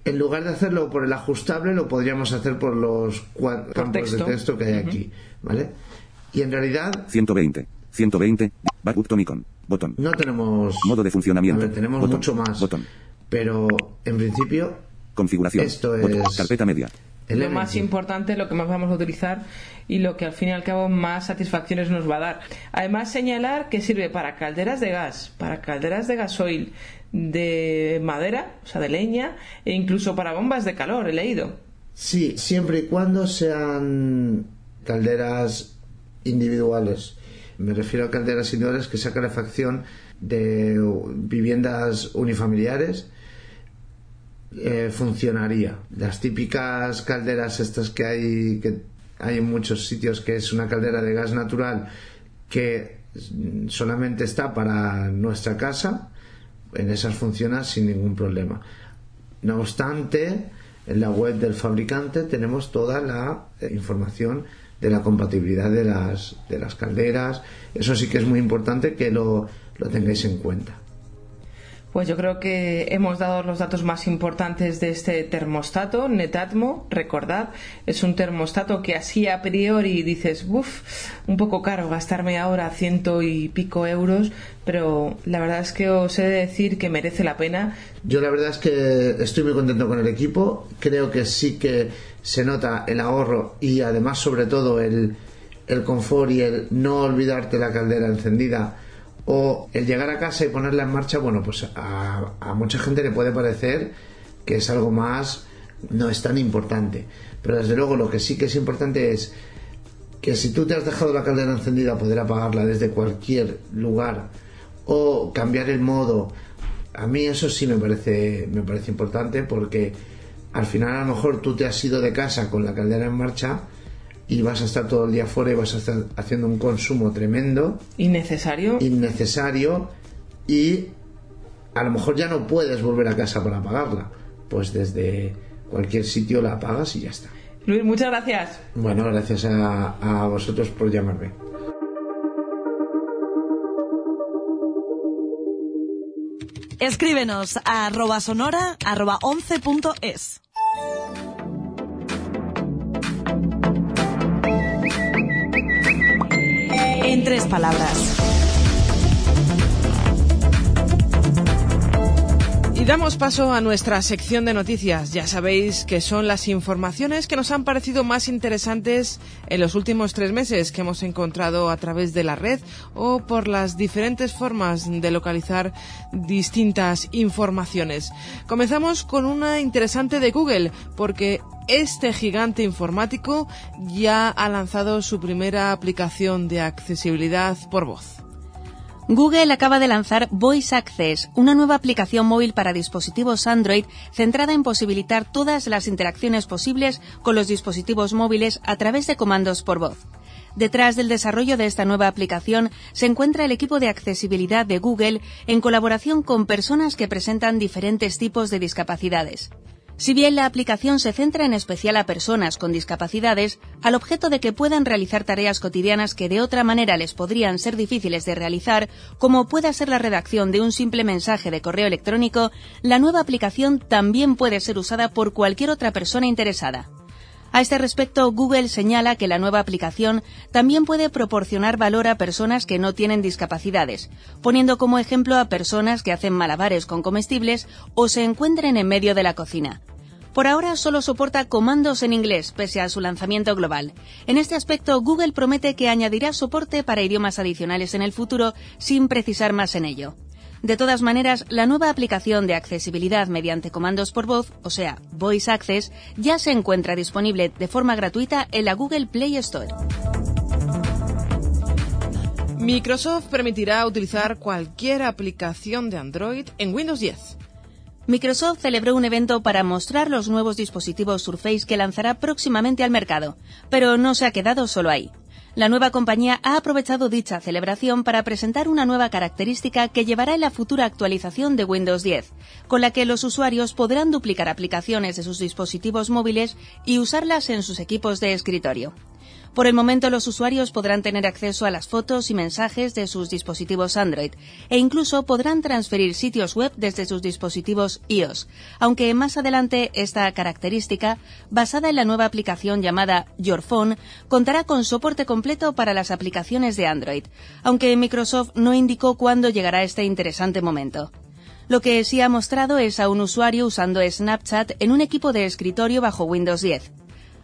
en lugar de hacerlo por el ajustable, lo podríamos hacer por los cua- campos texto. de texto que hay aquí, ¿vale? Y en realidad 120. 120. Backup Tomicon. Botón. no tenemos Modo de funcionamiento. Ver, tenemos Botón. mucho más. Botón. Pero en principio Configuración. Esto Botón. es- Carpeta media. el lo más importante, lo que más vamos a utilizar y lo que al fin y al cabo más satisfacciones nos va a dar. Además, señalar que sirve para calderas de gas, para calderas de gasoil, de madera, o sea, de leña, e incluso para bombas de calor, he leído. Sí, siempre y cuando sean calderas individuales. Me refiero a calderas individuales que sea calefacción de viviendas unifamiliares. Eh, funcionaría. Las típicas calderas estas que hay que hay en muchos sitios que es una caldera de gas natural que solamente está para nuestra casa, en esas funciona sin ningún problema. No obstante, en la web del fabricante tenemos toda la eh, información de la compatibilidad de las, de las calderas. Eso sí que es muy importante que lo, lo tengáis en cuenta. Pues yo creo que hemos dado los datos más importantes de este termostato, Netatmo. Recordad, es un termostato que así a priori dices, uff, un poco caro gastarme ahora ciento y pico euros, pero la verdad es que os he de decir que merece la pena. Yo la verdad es que estoy muy contento con el equipo. Creo que sí que se nota el ahorro y además sobre todo el, el confort y el no olvidarte la caldera encendida o el llegar a casa y ponerla en marcha, bueno, pues a, a mucha gente le puede parecer que es algo más, no es tan importante. Pero desde luego lo que sí que es importante es que si tú te has dejado la caldera encendida poder apagarla desde cualquier lugar o cambiar el modo a mí eso sí me parece me parece importante porque al final a lo mejor tú te has ido de casa con la caldera en marcha y vas a estar todo el día fuera y vas a estar haciendo un consumo tremendo Innecesario. innecesario y a lo mejor ya no puedes volver a casa para apagarla pues desde cualquier sitio la apagas y ya está Luis, muchas gracias. bueno gracias a, a vosotros por llamarme Escríbenos a arroba sonora arroba 11.es. En tres palabras. Y damos paso a nuestra sección de noticias. Ya sabéis que son las informaciones que nos han parecido más interesantes en los últimos tres meses que hemos encontrado a través de la red o por las diferentes formas de localizar distintas informaciones. Comenzamos con una interesante de Google porque este gigante informático ya ha lanzado su primera aplicación de accesibilidad por voz. Google acaba de lanzar Voice Access, una nueva aplicación móvil para dispositivos Android centrada en posibilitar todas las interacciones posibles con los dispositivos móviles a través de comandos por voz. Detrás del desarrollo de esta nueva aplicación se encuentra el equipo de accesibilidad de Google en colaboración con personas que presentan diferentes tipos de discapacidades. Si bien la aplicación se centra en especial a personas con discapacidades, al objeto de que puedan realizar tareas cotidianas que de otra manera les podrían ser difíciles de realizar, como pueda ser la redacción de un simple mensaje de correo electrónico, la nueva aplicación también puede ser usada por cualquier otra persona interesada. A este respecto, Google señala que la nueva aplicación también puede proporcionar valor a personas que no tienen discapacidades, poniendo como ejemplo a personas que hacen malabares con comestibles o se encuentren en medio de la cocina. Por ahora solo soporta comandos en inglés, pese a su lanzamiento global. En este aspecto, Google promete que añadirá soporte para idiomas adicionales en el futuro sin precisar más en ello. De todas maneras, la nueva aplicación de accesibilidad mediante comandos por voz, o sea, Voice Access, ya se encuentra disponible de forma gratuita en la Google Play Store. Microsoft permitirá utilizar cualquier aplicación de Android en Windows 10. Microsoft celebró un evento para mostrar los nuevos dispositivos Surface que lanzará próximamente al mercado, pero no se ha quedado solo ahí. La nueva compañía ha aprovechado dicha celebración para presentar una nueva característica que llevará en la futura actualización de Windows 10, con la que los usuarios podrán duplicar aplicaciones de sus dispositivos móviles y usarlas en sus equipos de escritorio. Por el momento los usuarios podrán tener acceso a las fotos y mensajes de sus dispositivos Android e incluso podrán transferir sitios web desde sus dispositivos iOS, aunque más adelante esta característica, basada en la nueva aplicación llamada Your Phone, contará con soporte completo para las aplicaciones de Android, aunque Microsoft no indicó cuándo llegará este interesante momento. Lo que sí ha mostrado es a un usuario usando Snapchat en un equipo de escritorio bajo Windows 10.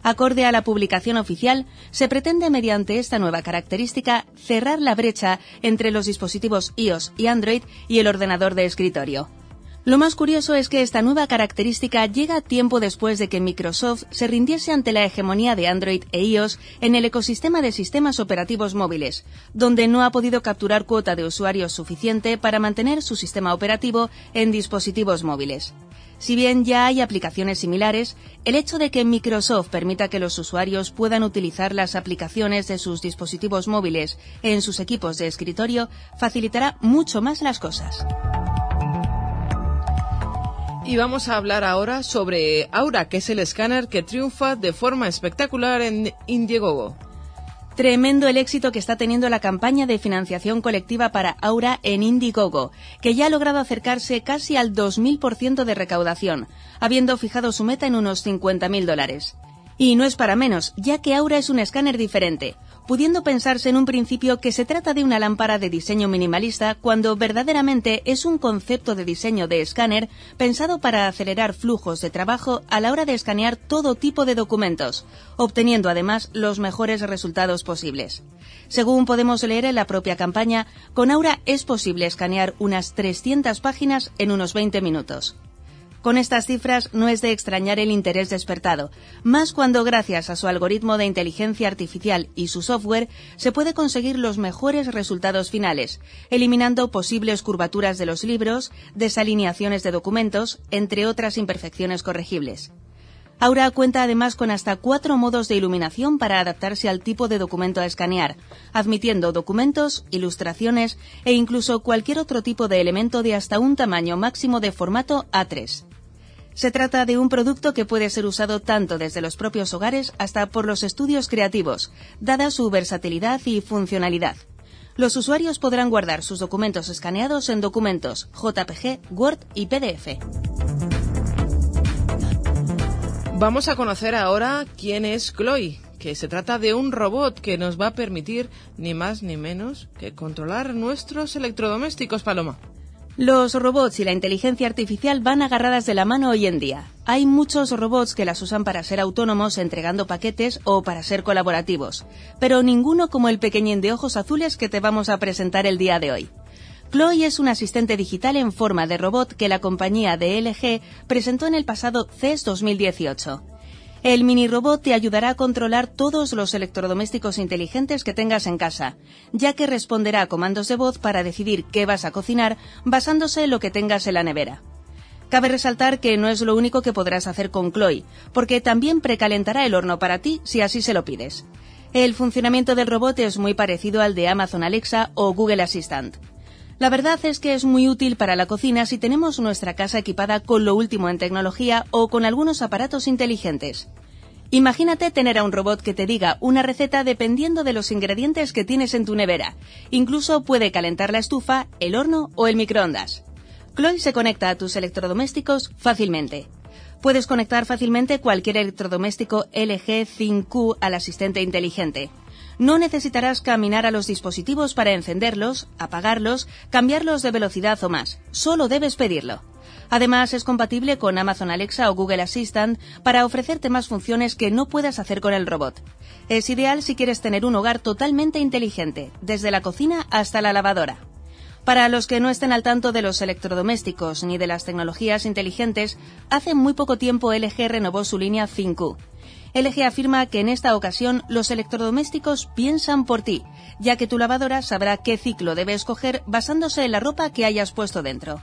Acorde a la publicación oficial, se pretende mediante esta nueva característica cerrar la brecha entre los dispositivos iOS y Android y el ordenador de escritorio. Lo más curioso es que esta nueva característica llega tiempo después de que Microsoft se rindiese ante la hegemonía de Android e iOS en el ecosistema de sistemas operativos móviles, donde no ha podido capturar cuota de usuarios suficiente para mantener su sistema operativo en dispositivos móviles. Si bien ya hay aplicaciones similares, el hecho de que Microsoft permita que los usuarios puedan utilizar las aplicaciones de sus dispositivos móviles en sus equipos de escritorio facilitará mucho más las cosas. Y vamos a hablar ahora sobre Aura, que es el escáner que triunfa de forma espectacular en Indiegogo. Tremendo el éxito que está teniendo la campaña de financiación colectiva para Aura en Indiegogo, que ya ha logrado acercarse casi al 2.000% de recaudación, habiendo fijado su meta en unos 50.000 dólares. Y no es para menos, ya que Aura es un escáner diferente, pudiendo pensarse en un principio que se trata de una lámpara de diseño minimalista cuando verdaderamente es un concepto de diseño de escáner pensado para acelerar flujos de trabajo a la hora de escanear todo tipo de documentos, obteniendo además los mejores resultados posibles. Según podemos leer en la propia campaña, con Aura es posible escanear unas 300 páginas en unos 20 minutos. Con estas cifras no es de extrañar el interés despertado, más cuando gracias a su algoritmo de inteligencia artificial y su software se puede conseguir los mejores resultados finales, eliminando posibles curvaturas de los libros, desalineaciones de documentos, entre otras imperfecciones corregibles. Aura cuenta además con hasta cuatro modos de iluminación para adaptarse al tipo de documento a escanear, admitiendo documentos, ilustraciones e incluso cualquier otro tipo de elemento de hasta un tamaño máximo de formato A3. Se trata de un producto que puede ser usado tanto desde los propios hogares hasta por los estudios creativos, dada su versatilidad y funcionalidad. Los usuarios podrán guardar sus documentos escaneados en documentos JPG, Word y PDF. Vamos a conocer ahora quién es Chloe, que se trata de un robot que nos va a permitir ni más ni menos que controlar nuestros electrodomésticos, Paloma. Los robots y la inteligencia artificial van agarradas de la mano hoy en día. Hay muchos robots que las usan para ser autónomos entregando paquetes o para ser colaborativos, pero ninguno como el pequeñín de ojos azules que te vamos a presentar el día de hoy. Chloe es un asistente digital en forma de robot que la compañía de LG presentó en el pasado CES 2018. El mini robot te ayudará a controlar todos los electrodomésticos inteligentes que tengas en casa, ya que responderá a comandos de voz para decidir qué vas a cocinar basándose en lo que tengas en la nevera. Cabe resaltar que no es lo único que podrás hacer con Chloe, porque también precalentará el horno para ti si así se lo pides. El funcionamiento del robot es muy parecido al de Amazon Alexa o Google Assistant. La verdad es que es muy útil para la cocina si tenemos nuestra casa equipada con lo último en tecnología o con algunos aparatos inteligentes. Imagínate tener a un robot que te diga una receta dependiendo de los ingredientes que tienes en tu nevera. Incluso puede calentar la estufa, el horno o el microondas. Chloe se conecta a tus electrodomésticos fácilmente. Puedes conectar fácilmente cualquier electrodoméstico LG 5Q al asistente inteligente. No necesitarás caminar a los dispositivos para encenderlos, apagarlos, cambiarlos de velocidad o más. Solo debes pedirlo. Además, es compatible con Amazon Alexa o Google Assistant para ofrecerte más funciones que no puedas hacer con el robot. Es ideal si quieres tener un hogar totalmente inteligente, desde la cocina hasta la lavadora. Para los que no estén al tanto de los electrodomésticos ni de las tecnologías inteligentes, hace muy poco tiempo LG renovó su línea 5 LG afirma que en esta ocasión los electrodomésticos piensan por ti, ya que tu lavadora sabrá qué ciclo debe escoger basándose en la ropa que hayas puesto dentro.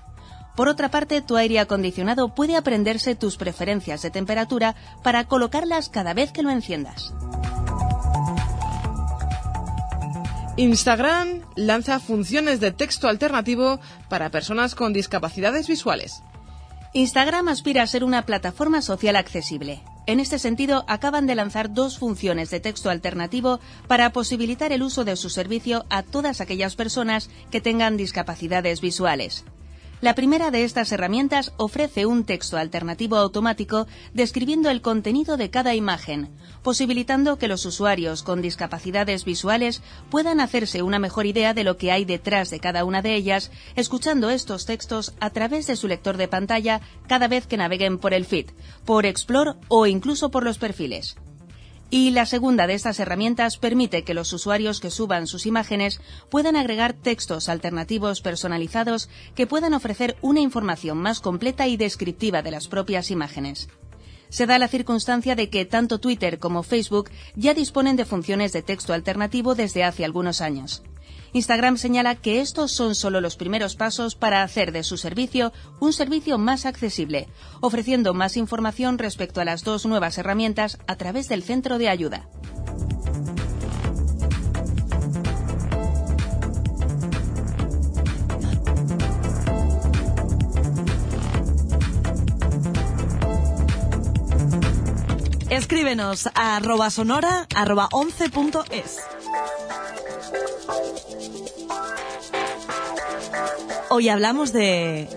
Por otra parte, tu aire acondicionado puede aprenderse tus preferencias de temperatura para colocarlas cada vez que lo enciendas. Instagram lanza funciones de texto alternativo para personas con discapacidades visuales. Instagram aspira a ser una plataforma social accesible. En este sentido, acaban de lanzar dos funciones de texto alternativo para posibilitar el uso de su servicio a todas aquellas personas que tengan discapacidades visuales. La primera de estas herramientas ofrece un texto alternativo automático describiendo el contenido de cada imagen, posibilitando que los usuarios con discapacidades visuales puedan hacerse una mejor idea de lo que hay detrás de cada una de ellas, escuchando estos textos a través de su lector de pantalla cada vez que naveguen por el feed, por Explore o incluso por los perfiles. Y la segunda de estas herramientas permite que los usuarios que suban sus imágenes puedan agregar textos alternativos personalizados que puedan ofrecer una información más completa y descriptiva de las propias imágenes. Se da la circunstancia de que tanto Twitter como Facebook ya disponen de funciones de texto alternativo desde hace algunos años. Instagram señala que estos son solo los primeros pasos para hacer de su servicio un servicio más accesible, ofreciendo más información respecto a las dos nuevas herramientas a través del centro de ayuda. Escríbenos a arroba sonora arroba 11.es. Hoy hablamos de...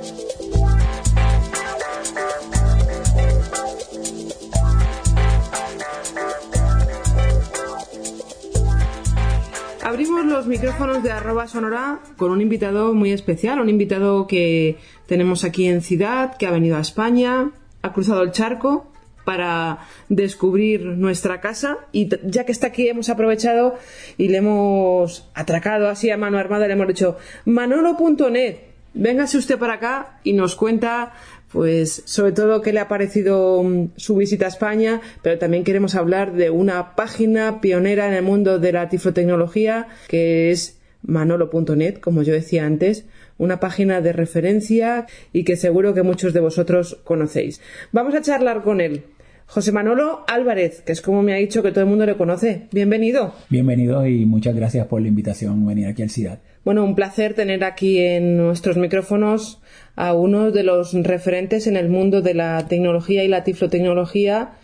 Abrimos los micrófonos de arroba sonora con un invitado muy especial, un invitado que tenemos aquí en Ciudad, que ha venido a España, ha cruzado el charco para descubrir nuestra casa y ya que está aquí hemos aprovechado y le hemos atracado así a mano armada, le hemos dicho manolo.net, véngase usted para acá y nos cuenta pues sobre todo qué le ha parecido mm, su visita a España, pero también queremos hablar de una página pionera en el mundo de la tiflotecnología que es manolo.net, como yo decía antes, una página de referencia y que seguro que muchos de vosotros conocéis. Vamos a charlar con él. José Manolo Álvarez, que es como me ha dicho que todo el mundo le conoce. Bienvenido. Bienvenido y muchas gracias por la invitación a venir aquí al CIDAD. Bueno, un placer tener aquí en nuestros micrófonos a uno de los referentes en el mundo de la tecnología y la tiflotecnología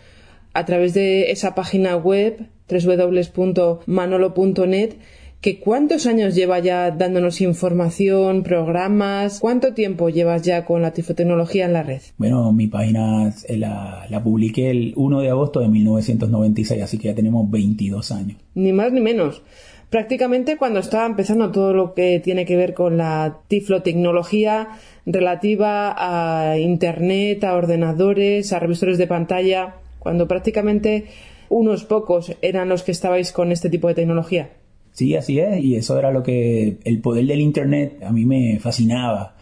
a través de esa página web www.manolo.net que cuántos años lleva ya dándonos información, programas, cuánto tiempo llevas ya con la tifotecnología en la red. Bueno, mi página la, la publiqué el 1 de agosto de 1996, así que ya tenemos 22 años. Ni más ni menos. Prácticamente cuando estaba empezando todo lo que tiene que ver con la tiflotecnología relativa a Internet, a ordenadores, a revisores de pantalla, cuando prácticamente unos pocos eran los que estabais con este tipo de tecnología. Sí, así es, y eso era lo que el poder del Internet a mí me fascinaba,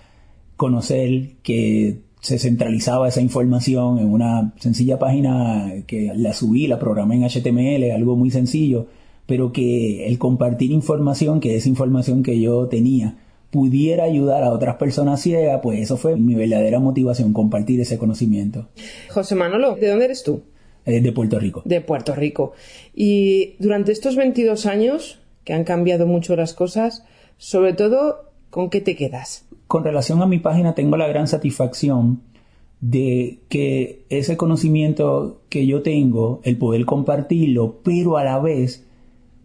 conocer que se centralizaba esa información en una sencilla página que la subí, la programé en HTML, algo muy sencillo, pero que el compartir información, que esa información que yo tenía, pudiera ayudar a otras personas ciegas, pues eso fue mi verdadera motivación, compartir ese conocimiento. José Manolo, ¿de dónde eres tú? Eh, de Puerto Rico. De Puerto Rico. Y durante estos 22 años, que han cambiado mucho las cosas, sobre todo, ¿con qué te quedas? Con relación a mi página tengo la gran satisfacción de que ese conocimiento que yo tengo, el poder compartirlo, pero a la vez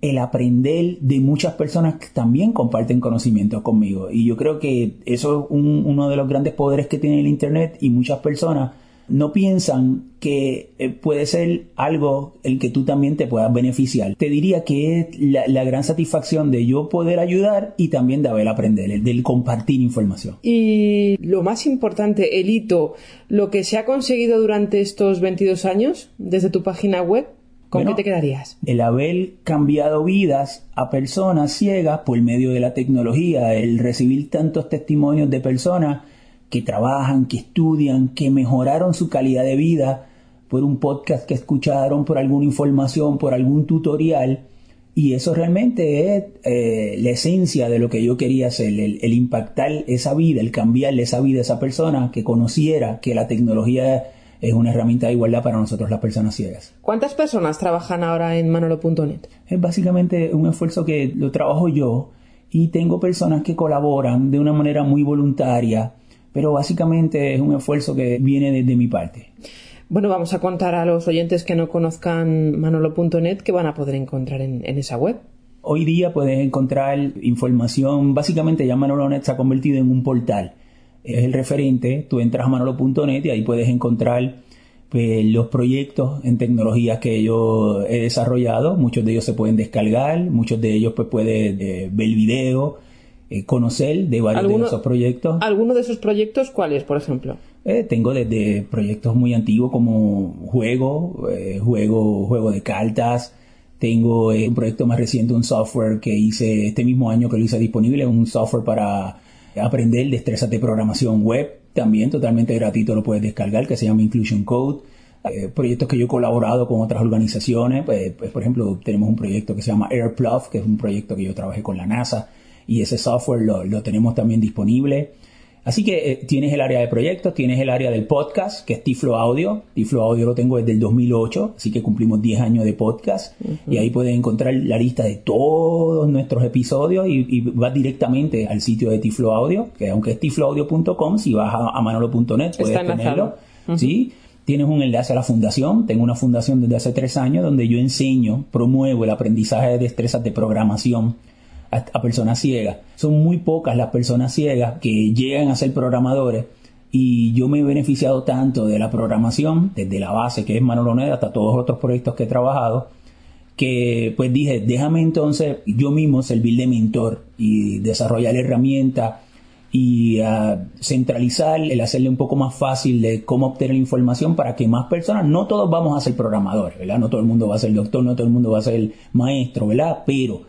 el aprender de muchas personas que también comparten conocimiento conmigo. Y yo creo que eso es uno de los grandes poderes que tiene el Internet y muchas personas no piensan que eh, puede ser algo el que tú también te puedas beneficiar. Te diría que es la, gran satisfacción de yo poder ayudar y también de haber aprender, del compartir información. Y lo más importante, el hito, lo que se ha conseguido durante estos 22 años desde tu página web, ¿Con qué te quedarías? El haber cambiado vidas a personas ciegas por medio de la tecnología, el recibir tantos testimonios de personas que trabajan, que estudian, que mejoraron su calidad de vida por un podcast que escucharon, por alguna información, por algún tutorial. Y eso realmente es eh, la esencia de lo que yo quería hacer, el, impactar esa vida, el cambiarle esa vida a esa persona, que conociera que la tecnología es una herramienta de igualdad para nosotros las personas ciegas. ¿Cuántas personas trabajan ahora en manolo.net? Es básicamente un esfuerzo que lo trabajo yo y tengo personas que colaboran de una manera muy voluntaria, pero básicamente es un esfuerzo que viene desde mi parte. Bueno, vamos a contar a los oyentes que no conozcan manolo.net que van a poder encontrar en, esa web. Hoy día puedes encontrar información, básicamente ya Manolo.net se ha convertido en un portal. Es el referente, tú entras a manolo.net y ahí puedes encontrar pues, los proyectos en tecnologías que yo he desarrollado. Muchos de ellos se pueden descargar, muchos de ellos pues puedes eh, ver video, eh, conocer de varios de esos proyectos. ¿Alguno de esos proyectos cuáles, por ejemplo? Eh, tengo desde proyectos muy antiguos como juego, juego, juego de cartas. Tengo un proyecto más reciente, un software que hice este mismo año que lo hice disponible, un software para aprender destrezas de programación web también totalmente gratuito lo puedes descargar, que se llama Inclusion Code. Eh, proyectos que yo he colaborado con otras organizaciones, pues, pues, por ejemplo tenemos un proyecto que se llama AirPlug, que es un proyecto que yo trabajé con la NASA y ese software lo, lo tenemos también disponible. Así que eh, tienes el área de proyectos, tienes el área del podcast, que es Tiflo Audio. Tiflo Audio lo tengo desde el 2008, así que cumplimos 10 años de podcast. Y ahí puedes encontrar la lista de todos nuestros episodios y, vas directamente al sitio de Tiflo Audio, que aunque es tifloaudio.com, si vas a, manolo.net puedes tenerlo. ¿sí? Tienes un enlace a la fundación. Tengo una fundación desde hace tres años donde yo enseño, promuevo el aprendizaje de destrezas de programación a, personas ciegas. Son muy pocas las personas ciegas que llegan a ser programadores y yo me he beneficiado tanto de la programación, desde la base que es Manolo hasta todos los otros proyectos que he trabajado, que pues dije, déjame entonces yo mismo servir de mentor y desarrollar herramientas y uh, centralizar, el hacerle un poco más fácil de cómo obtener la información para que más personas, no todos vamos a ser programadores, ¿verdad? No todo el mundo va a ser doctor, no todo el mundo va a ser maestro, ¿verdad? Pero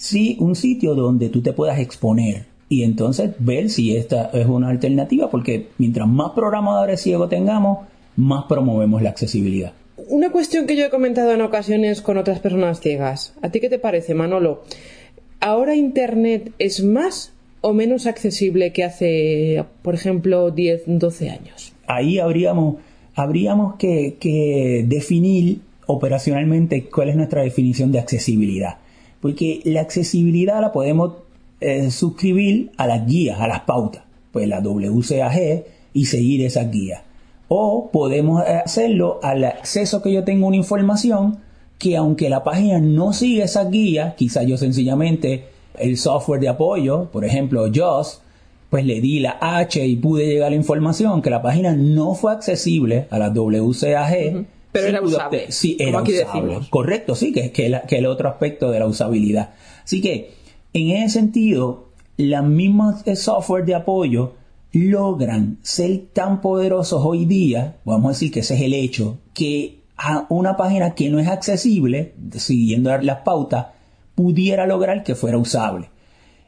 sí un sitio donde tú te puedas exponer y entonces ver si esta es una alternativa, porque mientras más programadores ciegos tengamos, más promovemos la accesibilidad. Una cuestión que yo he comentado en ocasiones con otras personas ciegas. ¿A ti qué te parece, Manolo? ¿Ahora Internet es más o menos accesible que hace, por ejemplo, 10, 12 años? Ahí habríamos, habríamos que, que definir operacionalmente cuál es nuestra definición de accesibilidad porque la accesibilidad la podemos eh, suscribir a las guías, a las pautas, pues la WCAG y seguir esas guías. O podemos eh, hacerlo al acceso que yo tengo a una información que aunque la página no sigue esas guías, quizás yo sencillamente el software de apoyo, por ejemplo JOS, pues le di la H y pude llegar a la información que la página no fue accesible a la WCAG. Pero era usable. Sí, era usable. Correcto, sí, que, que, que el otro aspecto de la usabilidad. Así que, en ese sentido, las mismas software de apoyo logran ser tan poderosos hoy día, vamos a decir que ese es el hecho, que a una página que no es accesible, siguiendo las pautas, pudiera lograr que fuera usable.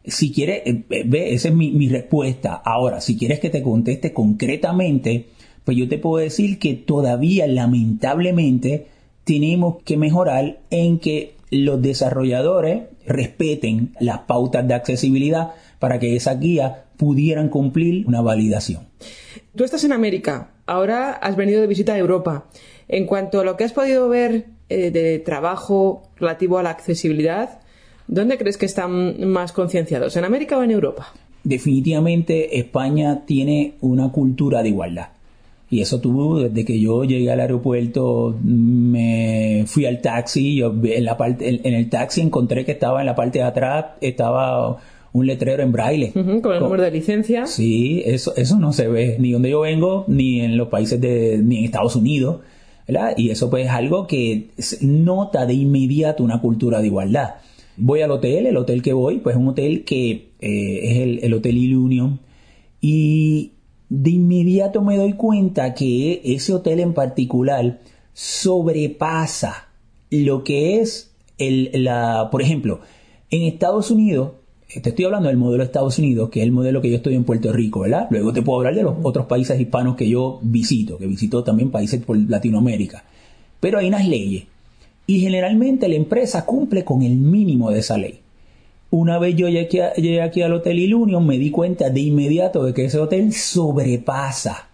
Si quieres, eh, ve, esa es mi, mi respuesta. Ahora, si quieres que te conteste concretamente, pues yo te puedo decir que todavía lamentablemente tenemos que mejorar en que los desarrolladores respeten las pautas de accesibilidad para que esas guías pudieran cumplir una validación. Tú estás en América, ahora has venido de visita a Europa. En cuanto a lo que has podido ver eh, de trabajo relativo a la accesibilidad, ¿dónde crees que están más concienciados? ¿En América o en Europa? Definitivamente España tiene una cultura de igualdad. Y eso tuvo, desde que yo llegué al aeropuerto, me fui al taxi, yo en, la parte, en, el taxi encontré que estaba en la parte de atrás, estaba un letrero en braille. con el número de licencia. Sí, eso, eso no se ve ni donde yo vengo, ni en los países de, ni en Estados Unidos. ¿verdad? Y eso pues es algo que nota de inmediato una cultura de igualdad. Voy al hotel, el hotel que voy, pues es un hotel que eh, es el, el Hotel Ilunion. Y de inmediato me doy cuenta que ese hotel en particular sobrepasa lo que es el, la, por ejemplo, en Estados Unidos, te estoy hablando del modelo de Estados Unidos, que es el modelo que yo estoy en Puerto Rico, ¿verdad? Luego te puedo hablar de los otros países hispanos que yo visito, que visito también países por Latinoamérica. Pero hay unas leyes. Y generalmente la empresa cumple con el mínimo de esa ley. Una vez yo llegué aquí, al Hotel Ilunion, me di cuenta de inmediato de que ese hotel sobrepasa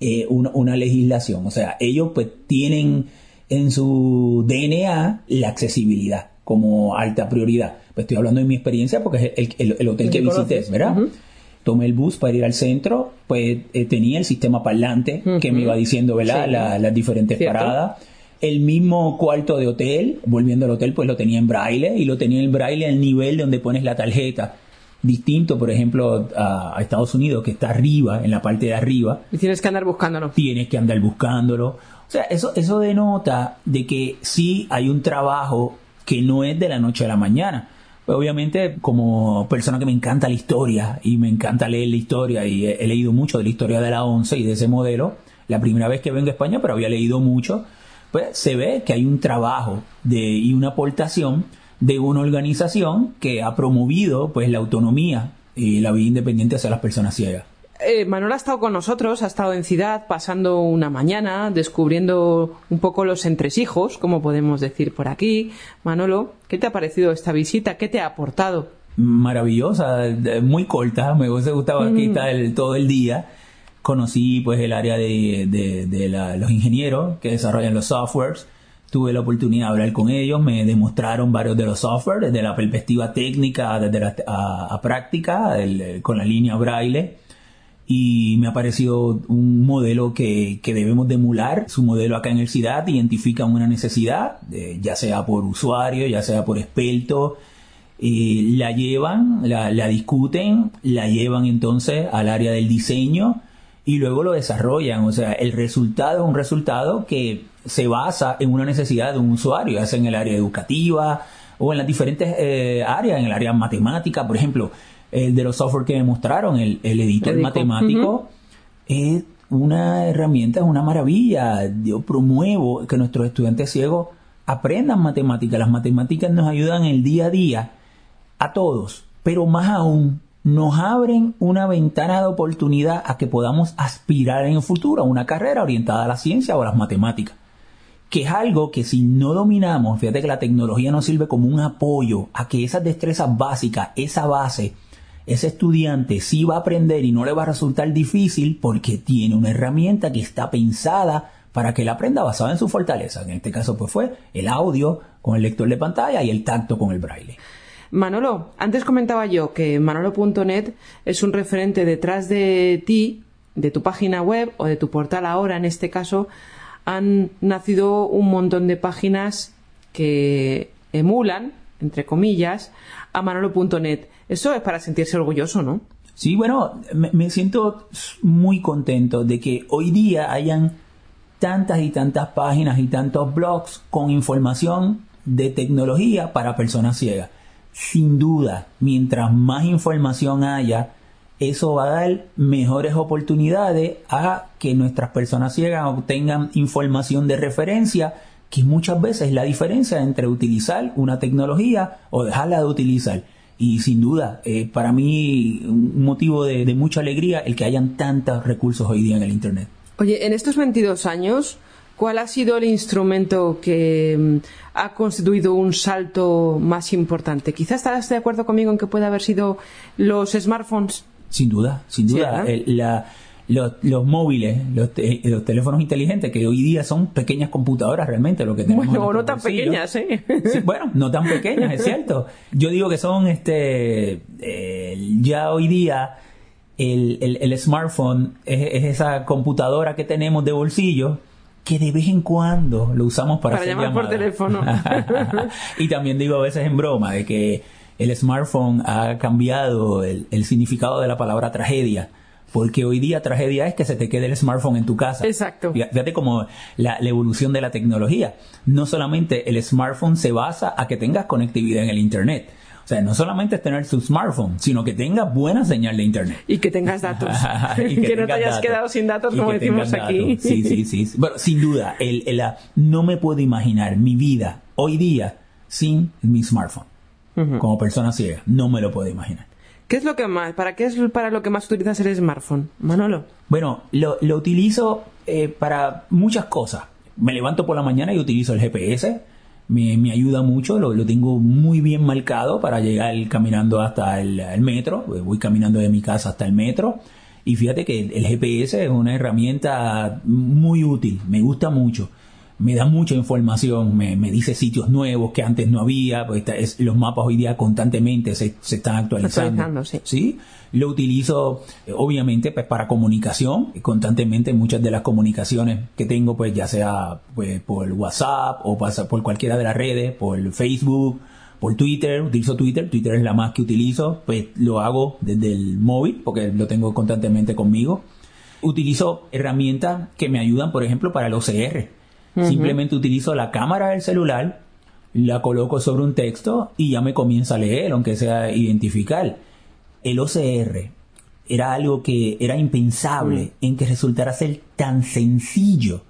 eh, una, una legislación. O sea, ellos pues tienen en su DNA la accesibilidad como alta prioridad. Pues estoy hablando de mi experiencia porque es el, el- el hotel que visité, ¿verdad? Tomé el bus para ir al centro, pues eh, tenía el sistema parlante que me iba diciendo, ¿verdad? Sí. La- las diferentes Cierto. paradas. El mismo cuarto de hotel, volviendo al hotel, pues lo tenía en braille y lo tenía en braille al nivel de donde pones la tarjeta. Distinto, por ejemplo, a, a Estados Unidos, que está arriba, en la parte de arriba, Y tienes que andar buscándolo. tienes que andar buscándolo. O sea, eso, eso denota de que sí hay un trabajo que no es de la noche a la mañana. Pues obviamente, como persona que me encanta la historia y me encanta leer la historia y he, he leído mucho de la historia de la ONCE y de ese modelo, la primera vez que vengo a España, pero había leído mucho, pues se ve que hay un trabajo de, y una aportación de una organización que ha promovido pues la autonomía y la vida independiente hacia las personas ciegas. Eh, Manuel ha estado con nosotros, ha estado en Ciudad pasando una mañana, descubriendo un poco los entresijos, como podemos decir por aquí. Manolo, ¿qué te ha parecido esta visita? ¿Qué te ha aportado? maravillosa, muy corta, me hubiese gustado aquí estar todo el día. Conocí pues el área de, de- los ingenieros que desarrollan los softwares. Tuve la oportunidad de hablar con ellos, me demostraron varios de los softwares desde la perspectiva técnica, desde la práctica, con la línea braille. Y me ha parecido un modelo que, que debemos de emular. Su modelo acá en el CIDAD identifica una necesidad, eh, ya sea por usuario, ya sea por experto, y la llevan, la, la discuten, la llevan entonces al área del diseño y luego lo desarrollan. O sea, el resultado es un resultado que se basa en una necesidad de un usuario, ya sea en el área educativa o en las diferentes eh, áreas, en el área matemática, por ejemplo, el de los software que me mostraron, el, el editor Edico. matemático, es una herramienta, es una maravilla. Yo promuevo que nuestros estudiantes ciegos aprendan matemáticas. Las matemáticas nos ayudan el día a día a todos, pero más aún nos abren una ventana de oportunidad a que podamos aspirar en el futuro a una carrera orientada a la ciencia o a las matemáticas. Que es algo que si no dominamos, fíjate que la tecnología nos sirve como un apoyo a que esas destrezas básicas, esa base, ese estudiante sí va a aprender y no le va a resultar difícil porque tiene una herramienta que está pensada para que él aprenda basada en su fortaleza. En este caso pues fue el audio con el lector de pantalla y el tacto con el braille. Manolo, antes comentaba yo que manolo.net es un referente detrás de ti, de tu página web o de tu portal ahora en este caso, han nacido un montón de páginas que emulan, entre comillas, a manolo.net. Eso es para sentirse orgulloso, ¿no? Sí, bueno, me, siento muy contento de que hoy día hayan tantas y tantas páginas y tantos blogs con información de tecnología para personas ciegas. Sin duda, mientras más información haya, eso va a dar mejores oportunidades a que nuestras personas ciegas obtengan información de referencia, que muchas veces es la diferencia entre utilizar una tecnología o dejarla de utilizar. Y sin duda, para mí, un motivo de, de mucha alegría el que hayan tantos recursos hoy día en el Internet. Oye, en estos 22 años, ¿cuál ha sido el instrumento que mm, ha constituido un salto más importante? Quizás estarás de acuerdo conmigo en que puede haber sido los smartphones. Sin duda, sin duda. ¿verdad? El- la- los, los móviles, los, te- los teléfonos inteligentes, que hoy día son pequeñas computadoras realmente, lo que tenemos en Bueno, no nuestro tan bolsillo. pequeñas, ¿eh? Sí, bueno, no tan pequeñas, es cierto. Yo digo que son, este, eh, ya hoy día el, el- el smartphone es, es esa computadora que tenemos de bolsillo que de vez en cuando lo usamos para, Para hacer llamar por llamadas. teléfono. <laughs> y también digo a veces en broma de que el smartphone ha cambiado el, el significado de la palabra tragedia. Porque hoy día tragedia es que se te quede el smartphone en tu casa. Exacto. Fíjate fíjate como la, la evolución de la tecnología. No solamente el smartphone se basa a que tengas conectividad en el Internet. O sea, no solamente es tener su smartphone, sino que tengas buena señal de Internet. Y que tengas datos. <laughs> Y <laughs> que, no te hayas datos. quedado sin datos, Y como decimos aquí. datos. Sí, sí, sí. Bueno, sin duda, el, el, la- no me puedo imaginar mi vida hoy día sin mi smartphone. Como persona ciega, no me lo puedo imaginar. ¿Qué es lo que más? ¿Para qué es para lo que más utilizas el smartphone, Manolo? Bueno, lo, lo utilizo eh, para muchas cosas. Me levanto por la mañana y utilizo el GPS. Me, me ayuda mucho, lo, lo tengo muy bien marcado para llegar caminando hasta el, metro. Voy caminando de mi casa hasta el metro. Y fíjate que el GPS es una herramienta muy útil, me gusta mucho me da mucha información, me, me, dice sitios nuevos que antes no había, pues es, los mapas hoy día constantemente se, se están actualizando. actualizando sí. sí. Lo utilizo obviamente pues para comunicación, constantemente muchas de las comunicaciones que tengo pues ya sea pues por WhatsApp o pasa por cualquiera de las redes, por Facebook, por Twitter, utilizo Twitter, Twitter es la más que utilizo, pues lo hago desde el móvil porque lo tengo constantemente conmigo. Utilizo herramientas que me ayudan, por ejemplo, para el OCR Simplemente utilizo la cámara del celular, la coloco sobre un texto y ya me comienza a leer, aunque sea identificar. El OCR era algo que era impensable en que resultara ser tan sencillo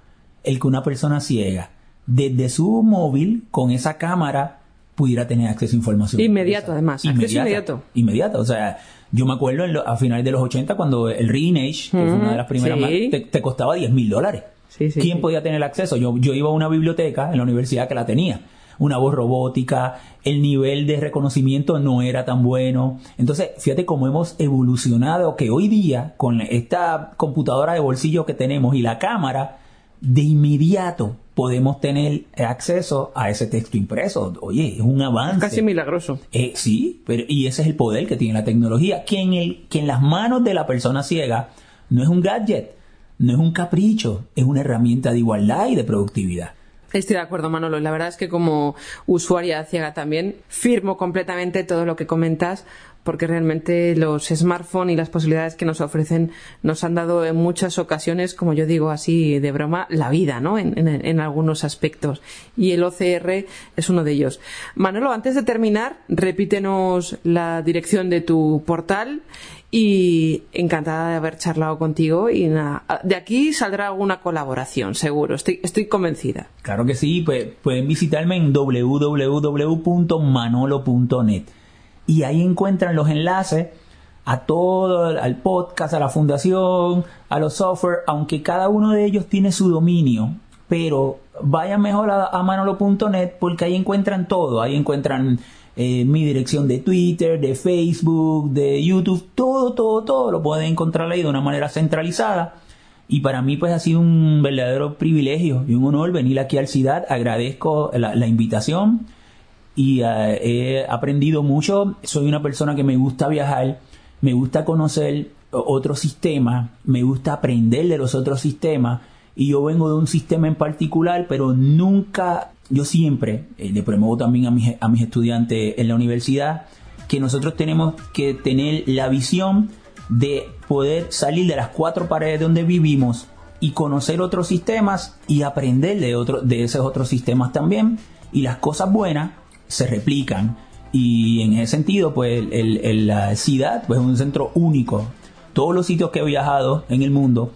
el que una persona ciega desde su móvil con esa cámara pudiera tener acceso a información. Inmediato, además. Acceso inmediato. Inmediato. O sea, yo me acuerdo a finales de los 80 cuando el Reenage, que fue una de las primeras más, te, te, costaba 10 mil dólares. Sí, sí, ¿Quién sí. podía tener acceso? Yo, yo iba a una biblioteca en la universidad que la tenía. Una voz robótica, el nivel de reconocimiento no era tan bueno. Entonces, fíjate cómo hemos evolucionado, que hoy día, con esta computadora de bolsillo que tenemos y la cámara, de inmediato podemos tener acceso a ese texto impreso. Oye, es un avance. Casi milagroso. Eh, sí, pero, y ese es el poder que tiene la tecnología, que en, el, que en las manos de la persona ciega no es un gadget, no es un capricho, es una herramienta de igualdad y de productividad. Estoy de acuerdo, Manolo. La verdad es que como usuaria ciega también firmo completamente todo lo que comentas porque realmente los smartphones y las posibilidades que nos ofrecen nos han dado en muchas ocasiones, como yo digo así de broma, la vida, ¿no? En, en, en, algunos aspectos. Y el OCR es uno de ellos. Manolo, antes de terminar, repítenos la dirección de tu portal y encantada de haber charlado contigo y nada, de aquí saldrá alguna colaboración, seguro, estoy, estoy convencida. Claro que sí, pues pueden visitarme en www.manolo.net y ahí encuentran los enlaces a todo, al podcast, a la fundación, a los software, aunque cada uno de ellos tiene su dominio, pero vayan mejor a manolo.net porque ahí encuentran todo, ahí encuentran eh, mi dirección de Twitter, de Facebook, de YouTube, todo, todo, todo lo pueden encontrar ahí de una manera centralizada. Y para mí pues ha sido un verdadero privilegio y un honor venir aquí al CIDAD. Agradezco la, invitación y uh, he aprendido mucho. Soy una persona que me gusta viajar, me gusta conocer otros sistemas, me gusta aprender de los otros sistemas y yo vengo de un sistema en particular, pero nunca, yo siempre eh, le promuevo también a mis, a mis estudiantes en la universidad que nosotros tenemos que tener la visión de poder salir de las cuatro paredes donde vivimos y conocer otros sistemas y aprender de, otro, de esos otros sistemas también. Y las cosas buenas se replican. Y en ese sentido, pues el, el, la ciudad pues, es un centro único. Todos los sitios que he viajado en el mundo,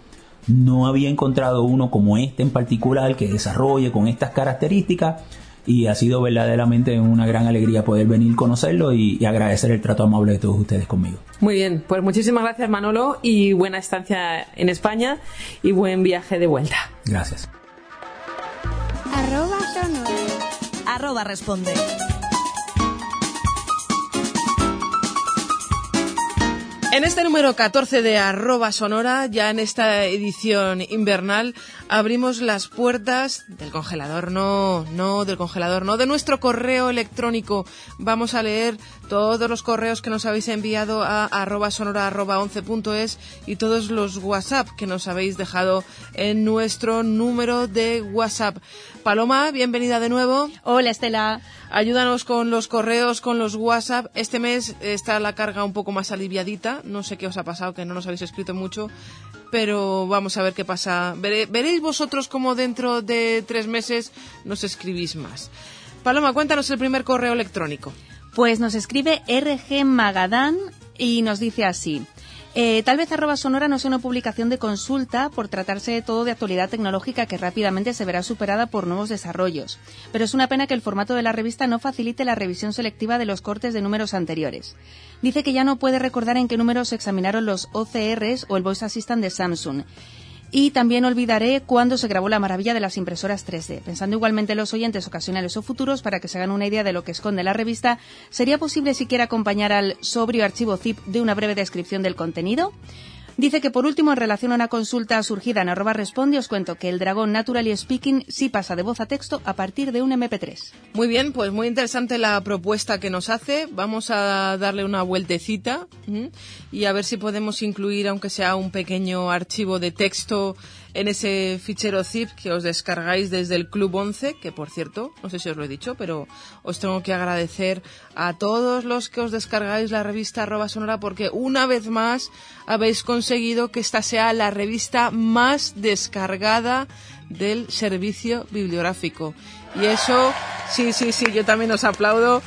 no había encontrado uno como este en particular que desarrolle con estas características y ha sido verdaderamente una gran alegría poder venir a conocerlo y, y, agradecer el trato amable de todos ustedes conmigo. Muy bien, pues muchísimas gracias Manolo y buena estancia en España y buen viaje de vuelta. Gracias. Arroba sonora. Arroba responde. En este número 14 de arroba sonora, ya en esta edición invernal, abrimos las puertas del congelador, no, no, del congelador, no, de nuestro correo electrónico. Vamos a leer todos los correos que nos habéis enviado a arroba sonora arroba 11.es y todos los WhatsApp que nos habéis dejado en nuestro número de WhatsApp. Paloma, bienvenida de nuevo. Hola Estela. Ayúdanos con los correos, con los WhatsApp. Este mes está la carga un poco más aliviadita. No sé qué os ha pasado, que no nos habéis escrito mucho. Pero vamos a ver qué pasa. Veré, veréis vosotros cómo dentro de tres meses nos escribís más. Paloma, cuéntanos el primer correo electrónico. Pues nos escribe RG Magadán y nos dice así. Eh, tal vez arroba sonora no sea una publicación de consulta por tratarse de todo de actualidad tecnológica que rápidamente se verá superada por nuevos desarrollos, pero es una pena que el formato de la revista no facilite la revisión selectiva de los cortes de números anteriores. Dice que ya no puede recordar en qué números se examinaron los OCRs o el Voice Assistant de Samsung. Y también olvidaré cuándo se grabó la maravilla de las impresoras 3D. Pensando igualmente en los oyentes ocasionales o futuros, para que se hagan una idea de lo que esconde la revista, ¿sería posible siquiera acompañar al sobrio archivo zip de una breve descripción del contenido? Dice que por último, en relación a una consulta surgida en arroba responde, os cuento que el dragón Naturally Speaking sí pasa de voz a texto a partir de un MP3. Muy bien, pues muy interesante la propuesta que nos hace. Vamos a darle una vueltecita y a ver si podemos incluir, aunque sea un pequeño archivo de texto en ese fichero zip que os descargáis desde el Club 11, que por cierto, no sé si os lo he dicho, pero os tengo que agradecer a todos los que os descargáis la revista arroba sonora porque una vez más habéis conseguido que esta sea la revista más descargada del servicio bibliográfico. Y eso, sí, sí, sí, yo también os aplaudo.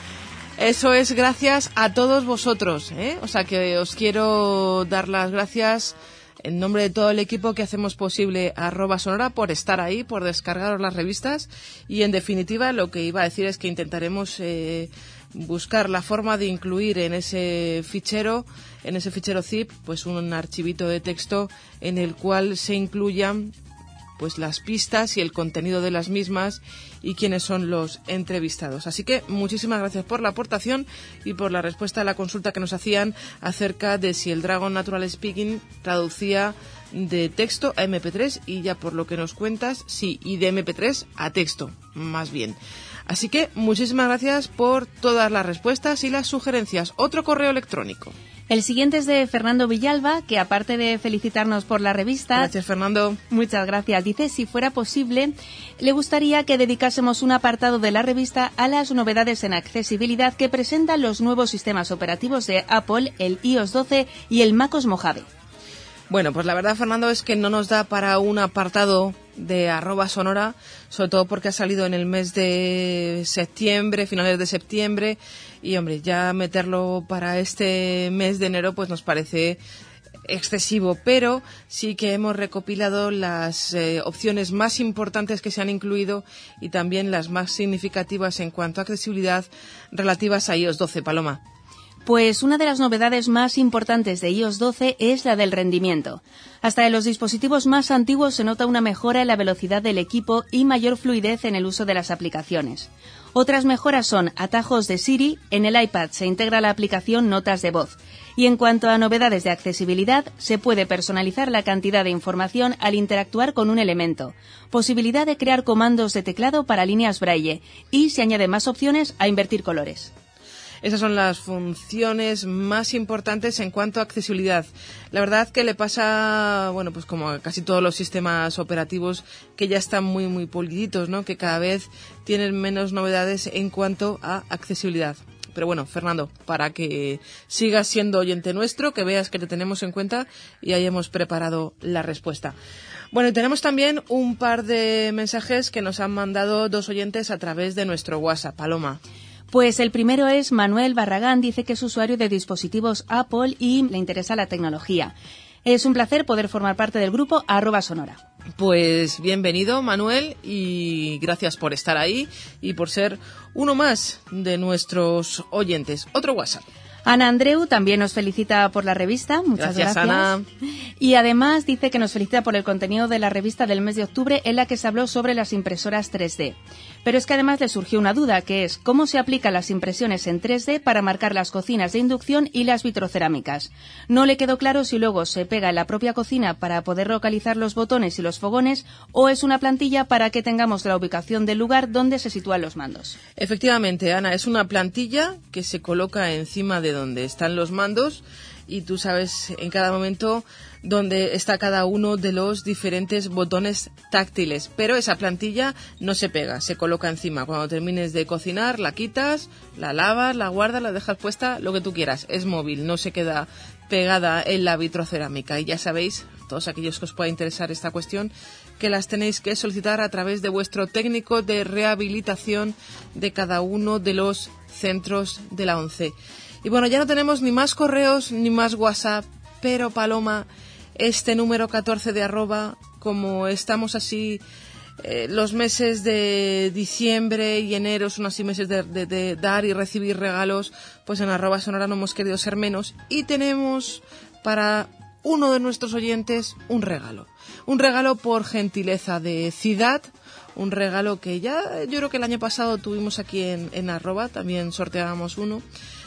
Eso es gracias a todos vosotros, ¿eh? O sea que os quiero dar las gracias en nombre de todo el equipo que hacemos posible arroba sonora por estar ahí, por descargaros las revistas. Y en definitiva lo que iba a decir es que intentaremos eh, buscar la forma de incluir en ese fichero, en ese fichero zip, pues un archivito de texto en el cual se incluyan pues las pistas y el contenido de las mismas y quiénes son los entrevistados. Así que muchísimas gracias por la aportación y por la respuesta a la consulta que nos hacían acerca de si el Dragon Natural Speaking traducía de texto a MP3 y ya por lo que nos cuentas, sí, y de MP3 a texto, más bien. Así que muchísimas gracias por todas las respuestas y las sugerencias. Otro correo electrónico. El siguiente es de Fernando Villalba, que aparte de felicitarnos por la revista. Gracias, Fernando. Muchas gracias. Dice, si fuera posible, le gustaría que dedicásemos un apartado de la revista a las novedades en accesibilidad que presentan los nuevos sistemas operativos de Apple, el iOS 12 y el MacOS Mojave. Bueno, pues la verdad, Fernando, es que no nos da para un apartado de arroba sonora, sobre todo porque ha salido en el mes de septiembre, finales de septiembre, y hombre, ya meterlo para este mes de enero pues nos parece excesivo, pero sí que hemos recopilado las eh, opciones más importantes que se han incluido y también las más significativas en cuanto a accesibilidad relativas a iOS 12, Paloma. Pues una de las novedades más importantes de iOS 12 es la del rendimiento. Hasta en los dispositivos más antiguos se nota una mejora en la velocidad del equipo y mayor fluidez en el uso de las aplicaciones. Otras mejoras son atajos de Siri, en el iPad se integra la aplicación Notas de voz. Y en cuanto a novedades de accesibilidad, se puede personalizar la cantidad de información al interactuar con un elemento, posibilidad de crear comandos de teclado para líneas braille y se añade más opciones a invertir colores. Esas son las funciones más importantes en cuanto a accesibilidad. La verdad que le pasa, bueno, pues como a casi todos los sistemas operativos que ya están muy, muy puliditos, ¿no? Que cada vez tienen menos novedades en cuanto a accesibilidad. Pero bueno, Fernando, para que sigas siendo oyente nuestro, que veas que te tenemos en cuenta y ahí hemos preparado la respuesta. Bueno, tenemos también un par de mensajes que nos han mandado dos oyentes a través de nuestro WhatsApp. Paloma. Pues el primero es Manuel Barragán, dice que es usuario de dispositivos Apple y le interesa la tecnología. Es un placer poder formar parte del grupo arroba sonora. Pues bienvenido Manuel y gracias por estar ahí y por ser uno más de nuestros oyentes. Otro WhatsApp. Ana Andreu también nos felicita por la revista. Muchas gracias. gracias. Ana. Y además dice que nos felicita por el contenido de la revista del mes de octubre en la que se habló sobre las impresoras 3D. Pero es que además le surgió una duda, que es cómo se aplican las impresiones en 3D para marcar las cocinas de inducción y las vitrocerámicas. No le quedó claro si luego se pega en la propia cocina para poder localizar los botones y los fogones o es una plantilla para que tengamos la ubicación del lugar donde se sitúan los mandos. Efectivamente, Ana, es una plantilla que se coloca encima de donde están los mandos y tú sabes en cada momento dónde está cada uno de los diferentes botones táctiles. Pero esa plantilla no se pega, se coloca encima. Cuando termines de cocinar, la quitas, la lavas, la guardas, la dejas puesta, lo que tú quieras. Es móvil, no se queda pegada en la vitrocerámica. Y ya sabéis, todos aquellos que os pueda interesar esta cuestión, que las tenéis que solicitar a través de vuestro técnico de rehabilitación de cada uno de los centros de la ONCE. Y bueno, ya no tenemos ni más correos ni más WhatsApp, pero Paloma, este número 14 de arroba, como estamos así eh, los meses de diciembre y enero son así meses de, de, de, dar y recibir regalos, pues en arroba sonora no hemos querido ser menos y tenemos para uno de nuestros oyentes un regalo. Un regalo por gentileza de Ciudad, un regalo que ya yo creo que el año pasado tuvimos aquí en, en arroba, también sorteábamos uno.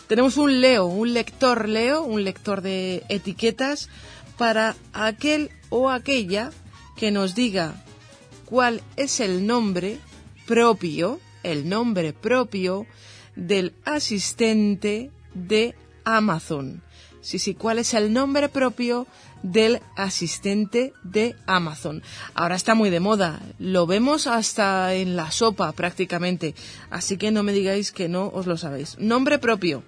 Tenemos un Leo, un lector Leo, un lector de etiquetas para aquel o aquella que nos diga cuál es el nombre propio, el nombre propio del asistente de Amazon. Sí, sí, cuál es el nombre propio del asistente de Amazon. Ahora está muy de moda, lo vemos hasta en la sopa prácticamente, así que no me digáis que no os lo sabéis. Nombre propio,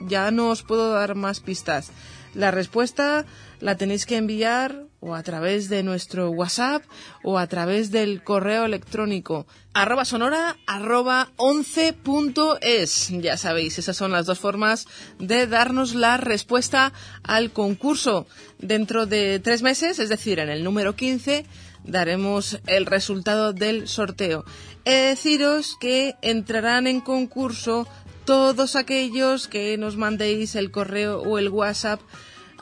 ya no os puedo dar más pistas. La respuesta la tenéis que enviar o a través de nuestro WhatsApp o a través del correo electrónico arroba sonora arroba 11.es. Ya sabéis, esas son las dos formas de darnos la respuesta al concurso. Dentro de tres meses, es decir, en el número 15, daremos el resultado del sorteo. He deciros que entrarán en concurso todos aquellos que nos mandéis el correo o el WhatsApp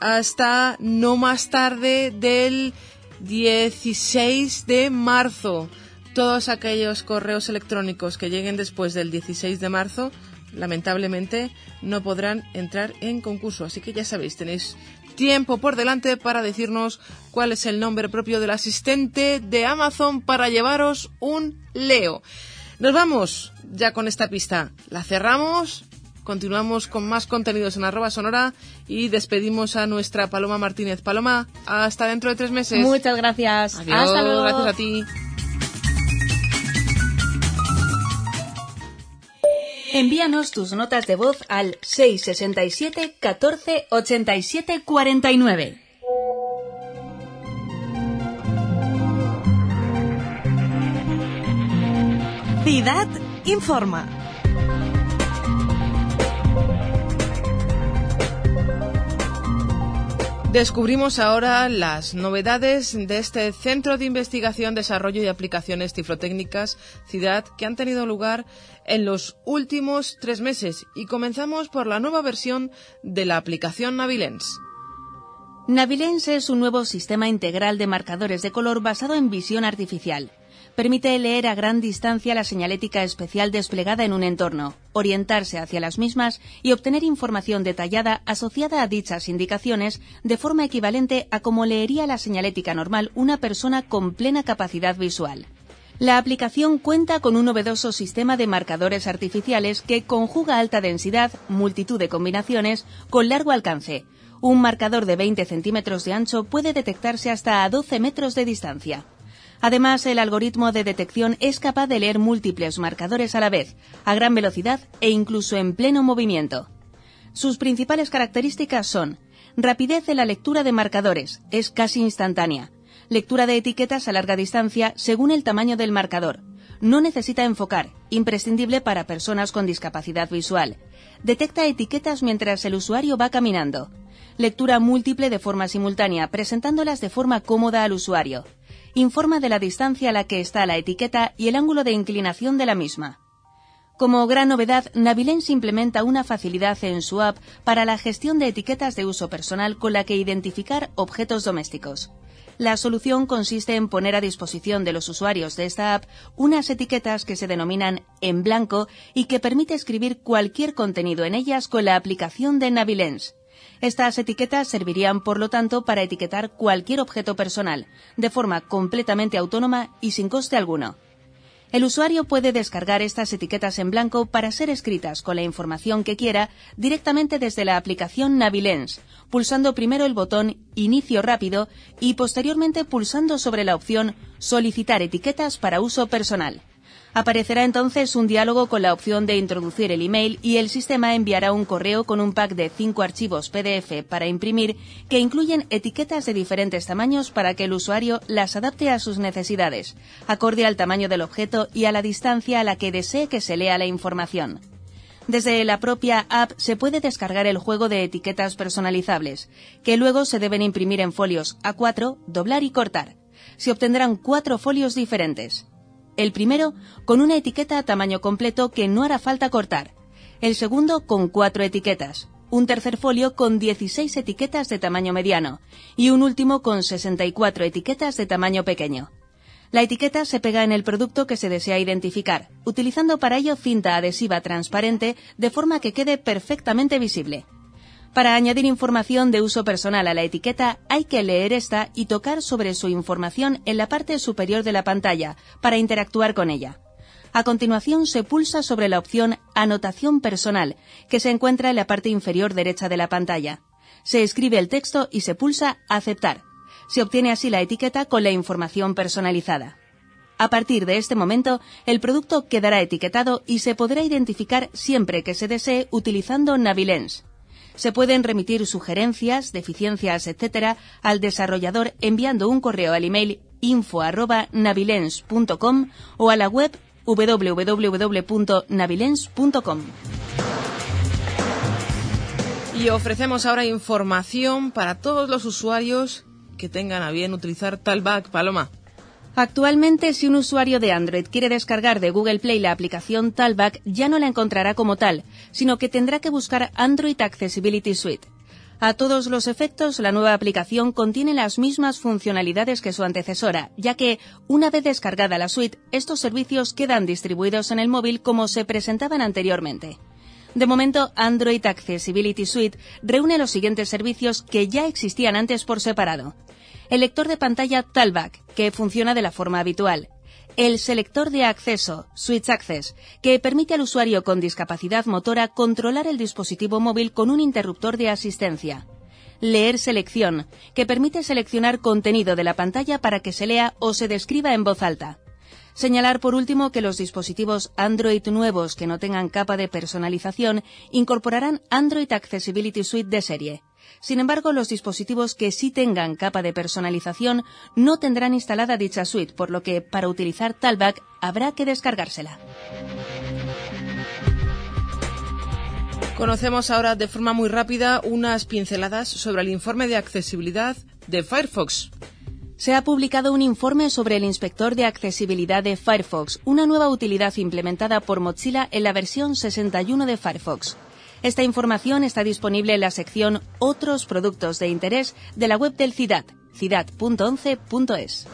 hasta no más tarde del 16 de marzo. Todos aquellos correos electrónicos que lleguen después del 16 de marzo, lamentablemente, no podrán entrar en concurso. Así que ya sabéis, tenéis tiempo por delante para decirnos cuál es el nombre propio del asistente de Amazon para llevaros un Leo. Nos vamos ya con esta pista. La cerramos, continuamos con más contenidos en arroba sonora y despedimos a nuestra Paloma Martínez. Paloma, hasta dentro de tres meses. Muchas gracias. hasta luego. Gracias a ti. Envíanos tus notas de voz al 667 14 87 49. Ciudad informa. Descubrimos ahora las novedades de este Centro de Investigación, Desarrollo y Aplicaciones Cifrotécnicas CIDAD que han tenido lugar en los últimos tres meses y comenzamos por la nueva versión de la aplicación Navilens. Navilens es un nuevo sistema integral de marcadores de color basado en visión artificial permite leer a gran distancia la señalética especial desplegada en un entorno, orientarse hacia las mismas y obtener información detallada asociada a dichas indicaciones de forma equivalente a como leería la señalética normal una persona con plena capacidad visual. La aplicación cuenta con un novedoso sistema de marcadores artificiales que conjuga alta densidad, multitud de combinaciones, con largo alcance. Un marcador de 20 centímetros de ancho puede detectarse hasta a 12 metros de distancia. Además, el algoritmo de detección es capaz de leer múltiples marcadores a la vez, a gran velocidad e incluso en pleno movimiento. Sus principales características son rapidez en la lectura de marcadores, es casi instantánea, lectura de etiquetas a larga distancia según el tamaño del marcador, no necesita enfocar, imprescindible para personas con discapacidad visual, detecta etiquetas mientras el usuario va caminando, lectura múltiple de forma simultánea, presentándolas de forma cómoda al usuario, informa de la distancia a la que está la etiqueta y el ángulo de inclinación de la misma. Como gran novedad, Navilens implementa una facilidad en su app para la gestión de etiquetas de uso personal con la que identificar objetos domésticos. La solución consiste en poner a disposición de los usuarios de esta app unas etiquetas que se denominan en blanco y que permite escribir cualquier contenido en ellas con la aplicación de Navilens. Estas etiquetas servirían, por lo tanto, para etiquetar cualquier objeto personal, de forma completamente autónoma y sin coste alguno. El usuario puede descargar estas etiquetas en blanco para ser escritas con la información que quiera directamente desde la aplicación Navilens, pulsando primero el botón Inicio rápido y posteriormente pulsando sobre la opción Solicitar etiquetas para uso personal. Aparecerá entonces un diálogo con la opción de introducir el email y el sistema enviará un correo con un pack de cinco archivos PDF para imprimir que incluyen etiquetas de diferentes tamaños para que el usuario las adapte a sus necesidades, acorde al tamaño del objeto y a la distancia a la que desee que se lea la información. Desde la propia app se puede descargar el juego de etiquetas personalizables, que luego se deben imprimir en folios A4, doblar y cortar. Se obtendrán cuatro folios diferentes. El primero con una etiqueta a tamaño completo que no hará falta cortar. El segundo con cuatro etiquetas. Un tercer folio con 16 etiquetas de tamaño mediano. Y un último con 64 etiquetas de tamaño pequeño. La etiqueta se pega en el producto que se desea identificar, utilizando para ello cinta adhesiva transparente de forma que quede perfectamente visible. Para añadir información de uso personal a la etiqueta hay que leer esta y tocar sobre su información en la parte superior de la pantalla para interactuar con ella. A continuación se pulsa sobre la opción Anotación personal, que se encuentra en la parte inferior derecha de la pantalla. Se escribe el texto y se pulsa Aceptar. Se obtiene así la etiqueta con la información personalizada. A partir de este momento, el producto quedará etiquetado y se podrá identificar siempre que se desee utilizando Navilens. Se pueden remitir sugerencias, deficiencias, etc. al desarrollador enviando un correo al email info@navilens.com o a la web www.navilens.com. Y ofrecemos ahora información para todos los usuarios que tengan a bien utilizar Talback Paloma. Actualmente, si un usuario de Android quiere descargar de Google Play la aplicación Talback, ya no la encontrará como tal, sino que tendrá que buscar Android Accessibility Suite. A todos los efectos, la nueva aplicación contiene las mismas funcionalidades que su antecesora, ya que, una vez descargada la suite, estos servicios quedan distribuidos en el móvil como se presentaban anteriormente. De momento, Android Accessibility Suite reúne los siguientes servicios que ya existían antes por separado. El lector de pantalla Talback, que funciona de la forma habitual el selector de acceso, Switch Access, que permite al usuario con discapacidad motora controlar el dispositivo móvil con un interruptor de asistencia. Leer selección, que permite seleccionar contenido de la pantalla para que se lea o se describa en voz alta. Señalar por último que los dispositivos Android nuevos que no tengan capa de personalización incorporarán Android Accessibility Suite de serie. Sin embargo, los dispositivos que sí tengan capa de personalización no tendrán instalada dicha suite, por lo que para utilizar Talback habrá que descargársela. Conocemos ahora de forma muy rápida unas pinceladas sobre el informe de accesibilidad de Firefox. Se ha publicado un informe sobre el inspector de accesibilidad de Firefox, una nueva utilidad implementada por Mozilla en la versión 61 de Firefox. Esta información está disponible en la sección Otros productos de interés de la web del CIDAD, cidat.11.es.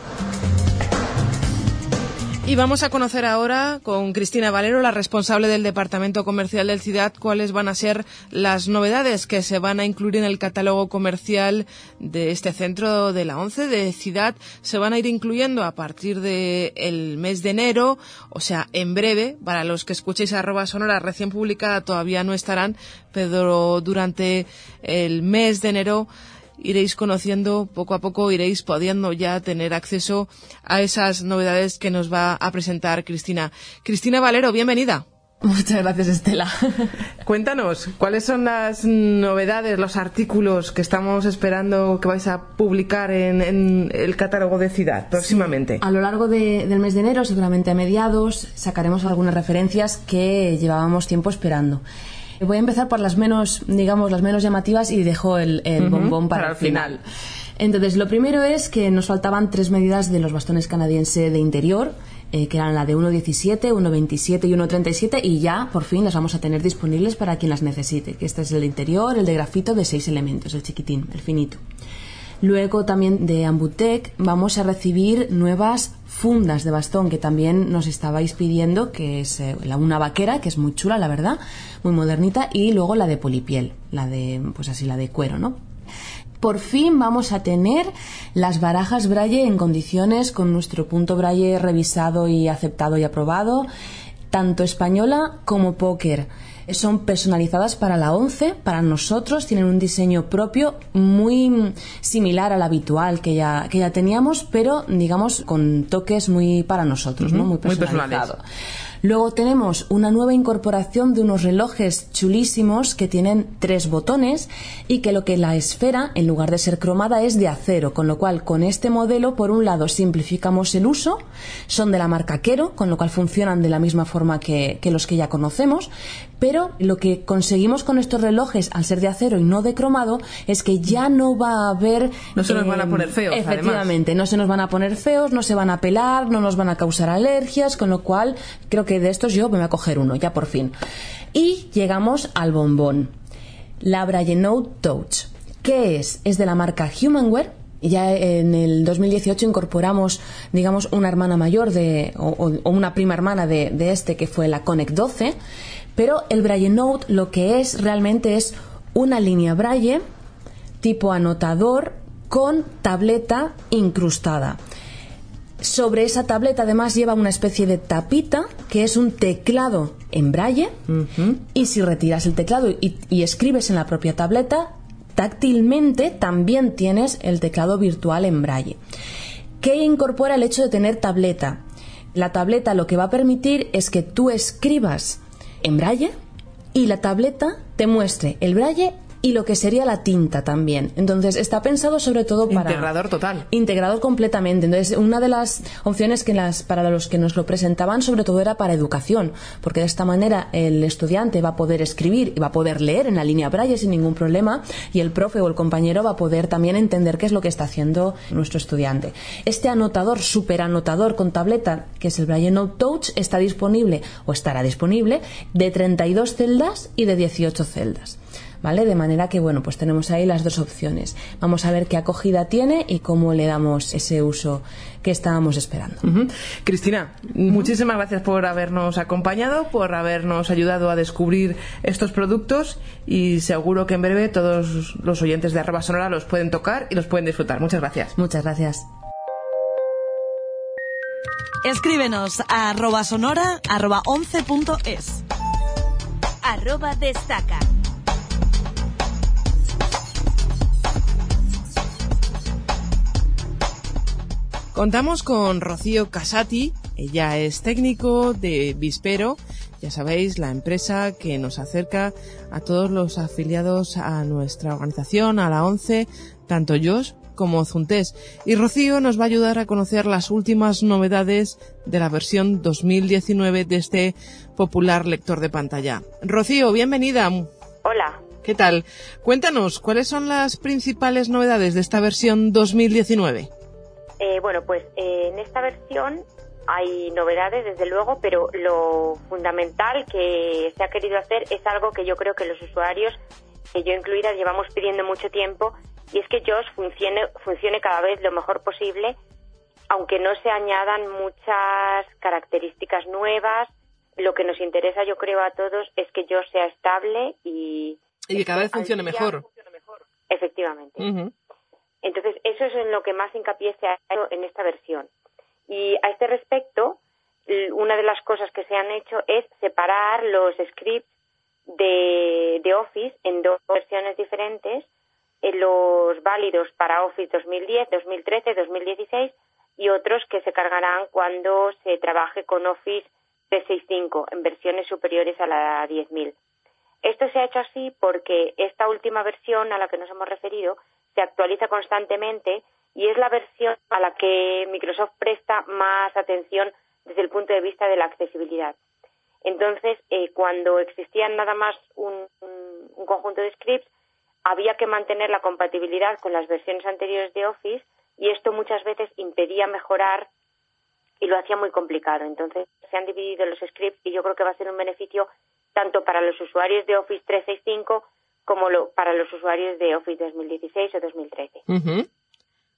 Y vamos a conocer ahora con Cristina Valero, la responsable del Departamento Comercial del CIDAD, cuáles van a ser las novedades que se van a incluir en el catálogo comercial de este centro de la ONCE de CIDAD. Se van a ir incluyendo a partir del mes de enero, o sea, en breve, para los que escuchéis arroba sonora recién publicada todavía no estarán, pero durante el mes de enero iréis conociendo poco a poco, iréis pudiendo ya tener acceso a esas novedades que nos va a presentar Cristina. Cristina Valero, bienvenida. <laughs> Muchas gracias, Estela. <laughs> Cuéntanos, ¿cuáles son las novedades, los artículos que estamos esperando que vais a publicar en, el catálogo de Ciudad próximamente? a lo largo del mes de enero, seguramente a mediados, sacaremos algunas referencias que llevábamos tiempo esperando. Voy a empezar por las menos, digamos, las menos llamativas y dejo el, bombón para, el final. Entonces, lo primero es que nos faltaban tres medidas de los bastones canadienses de interior, eh, que eran la de 1.17, 1.27 y 1.37, y ya, por fin, las vamos a tener disponibles para quien las necesite, que este es el interior, el de grafito de seis elementos, el chiquitín, el finito. Luego también de Ambutec vamos a recibir nuevas fundas de bastón que también nos estabais pidiendo, que es eh, una vaquera, que es muy chula, la verdad, muy modernita, y luego la de polipiel, la de, pues así, la de cuero, ¿no? Por fin vamos a tener las barajas Braille en condiciones con nuestro punto Braille revisado y aceptado y aprobado, tanto española como póker son personalizadas para la 11, para nosotros, tienen un diseño propio muy similar al habitual que ya, que ya teníamos, pero digamos con toques muy para nosotros, ¿no? Muy personalizado. Luego tenemos una nueva incorporación de unos relojes chulísimos que tienen tres botones y que lo que la esfera, en lugar de ser cromada, es de acero, con lo cual con este modelo, por un lado, simplificamos el uso, son de la marca Quero, con lo cual funcionan de la misma forma que, los que ya conocemos, pero lo que conseguimos con estos relojes, al ser de acero y no de cromado, es que ya no va a haber... No se nos van a poner feos. Efectivamente, no se nos van a poner feos, no se van a pelar, no nos van a causar alergias, con lo cual creo que de estos yo me voy a coger uno, ya por fin. Y llegamos al bombón. La Braille Note Touch. ¿Qué es? Es de la marca Humanware. Ya en el 2018 incorporamos, digamos, una hermana mayor de, o, una prima hermana de, de, este que fue la Connect 12. Pero el Braille Note lo que es realmente es una línea braille tipo anotador con tableta incrustada. Sobre esa tableta además lleva una especie de tapita que es un teclado en braille y si retiras el teclado y, y escribes en la propia tableta, táctilmente también tienes el teclado virtual en braille. ¿Qué incorpora el hecho de tener tableta? La tableta lo que va a permitir es que tú escribas en braille y la tableta te muestre el braille y lo que sería la tinta también. Entonces está pensado sobre todo para Integrador total. integrador completamente. Entonces una de las opciones que las para los que nos lo presentaban sobre todo era para educación, porque de esta manera el estudiante va a poder escribir y va a poder leer en la línea braille sin ningún problema y el profe o el compañero va a poder también entender qué es lo que está haciendo nuestro estudiante. Este anotador, super anotador con tableta, que es el Braille Note Touch, está disponible o estará disponible de 32 celdas y de 18 celdas. ¿Vale? De manera que, bueno, pues tenemos ahí las dos opciones. Vamos a ver qué acogida tiene y cómo le damos ese uso que estábamos esperando. Cristina, muchísimas gracias por habernos acompañado, por habernos ayudado a descubrir estos productos y seguro que en breve todos los oyentes de Arroba Sonora los pueden tocar y los pueden disfrutar. Muchas gracias. Muchas gracias. Escríbenos a arroba sonora arroba 11.es. Arroba destaca. Contamos con Rocío Casati, ella es técnico de Vispero, ya sabéis, la empresa que nos acerca a todos los afiliados a nuestra organización, a la ONCE, tanto Josh como Zuntés. Y Rocío nos va a ayudar a conocer las últimas novedades de la versión 2019 de este popular lector de pantalla. Rocío, bienvenida. Hola. ¿Qué tal? Cuéntanos, ¿cuáles son las principales novedades de esta versión 2019? Eh, bueno, pues eh, en esta versión hay novedades, desde luego, pero lo fundamental que se ha querido hacer es algo que yo creo que los usuarios, que yo incluida, llevamos pidiendo mucho tiempo, y es que JOS funcione, funcione cada vez lo mejor posible, aunque no se añadan muchas características nuevas. Lo que nos interesa, yo creo, a todos es que JOS sea estable y... Y que cada vez funcione día- mejor. Efectivamente. Ujú. Entonces, eso es en lo que más hincapié se ha hecho en esta versión. Y a este respecto, una de las cosas que se han hecho es separar los scripts de, Office en dos versiones diferentes, en los válidos para Office 2010, 2013, 2016 y otros que se cargarán cuando se trabaje con Office 365 en versiones superiores a la 10.000. Esto se ha hecho así porque esta última versión a la que nos hemos referido se actualiza constantemente y es la versión a la que Microsoft presta más atención desde el punto de vista de la accesibilidad. Entonces, eh, cuando existían nada más un, un- un conjunto de scripts, había que mantener la compatibilidad con las versiones anteriores de Office y esto muchas veces impedía mejorar y lo hacía muy complicado. Entonces, se han dividido los scripts y yo creo que va a ser un beneficio tanto para los usuarios de Office 365 como lo- para los usuarios de Office 2016 o 2013. Ujú.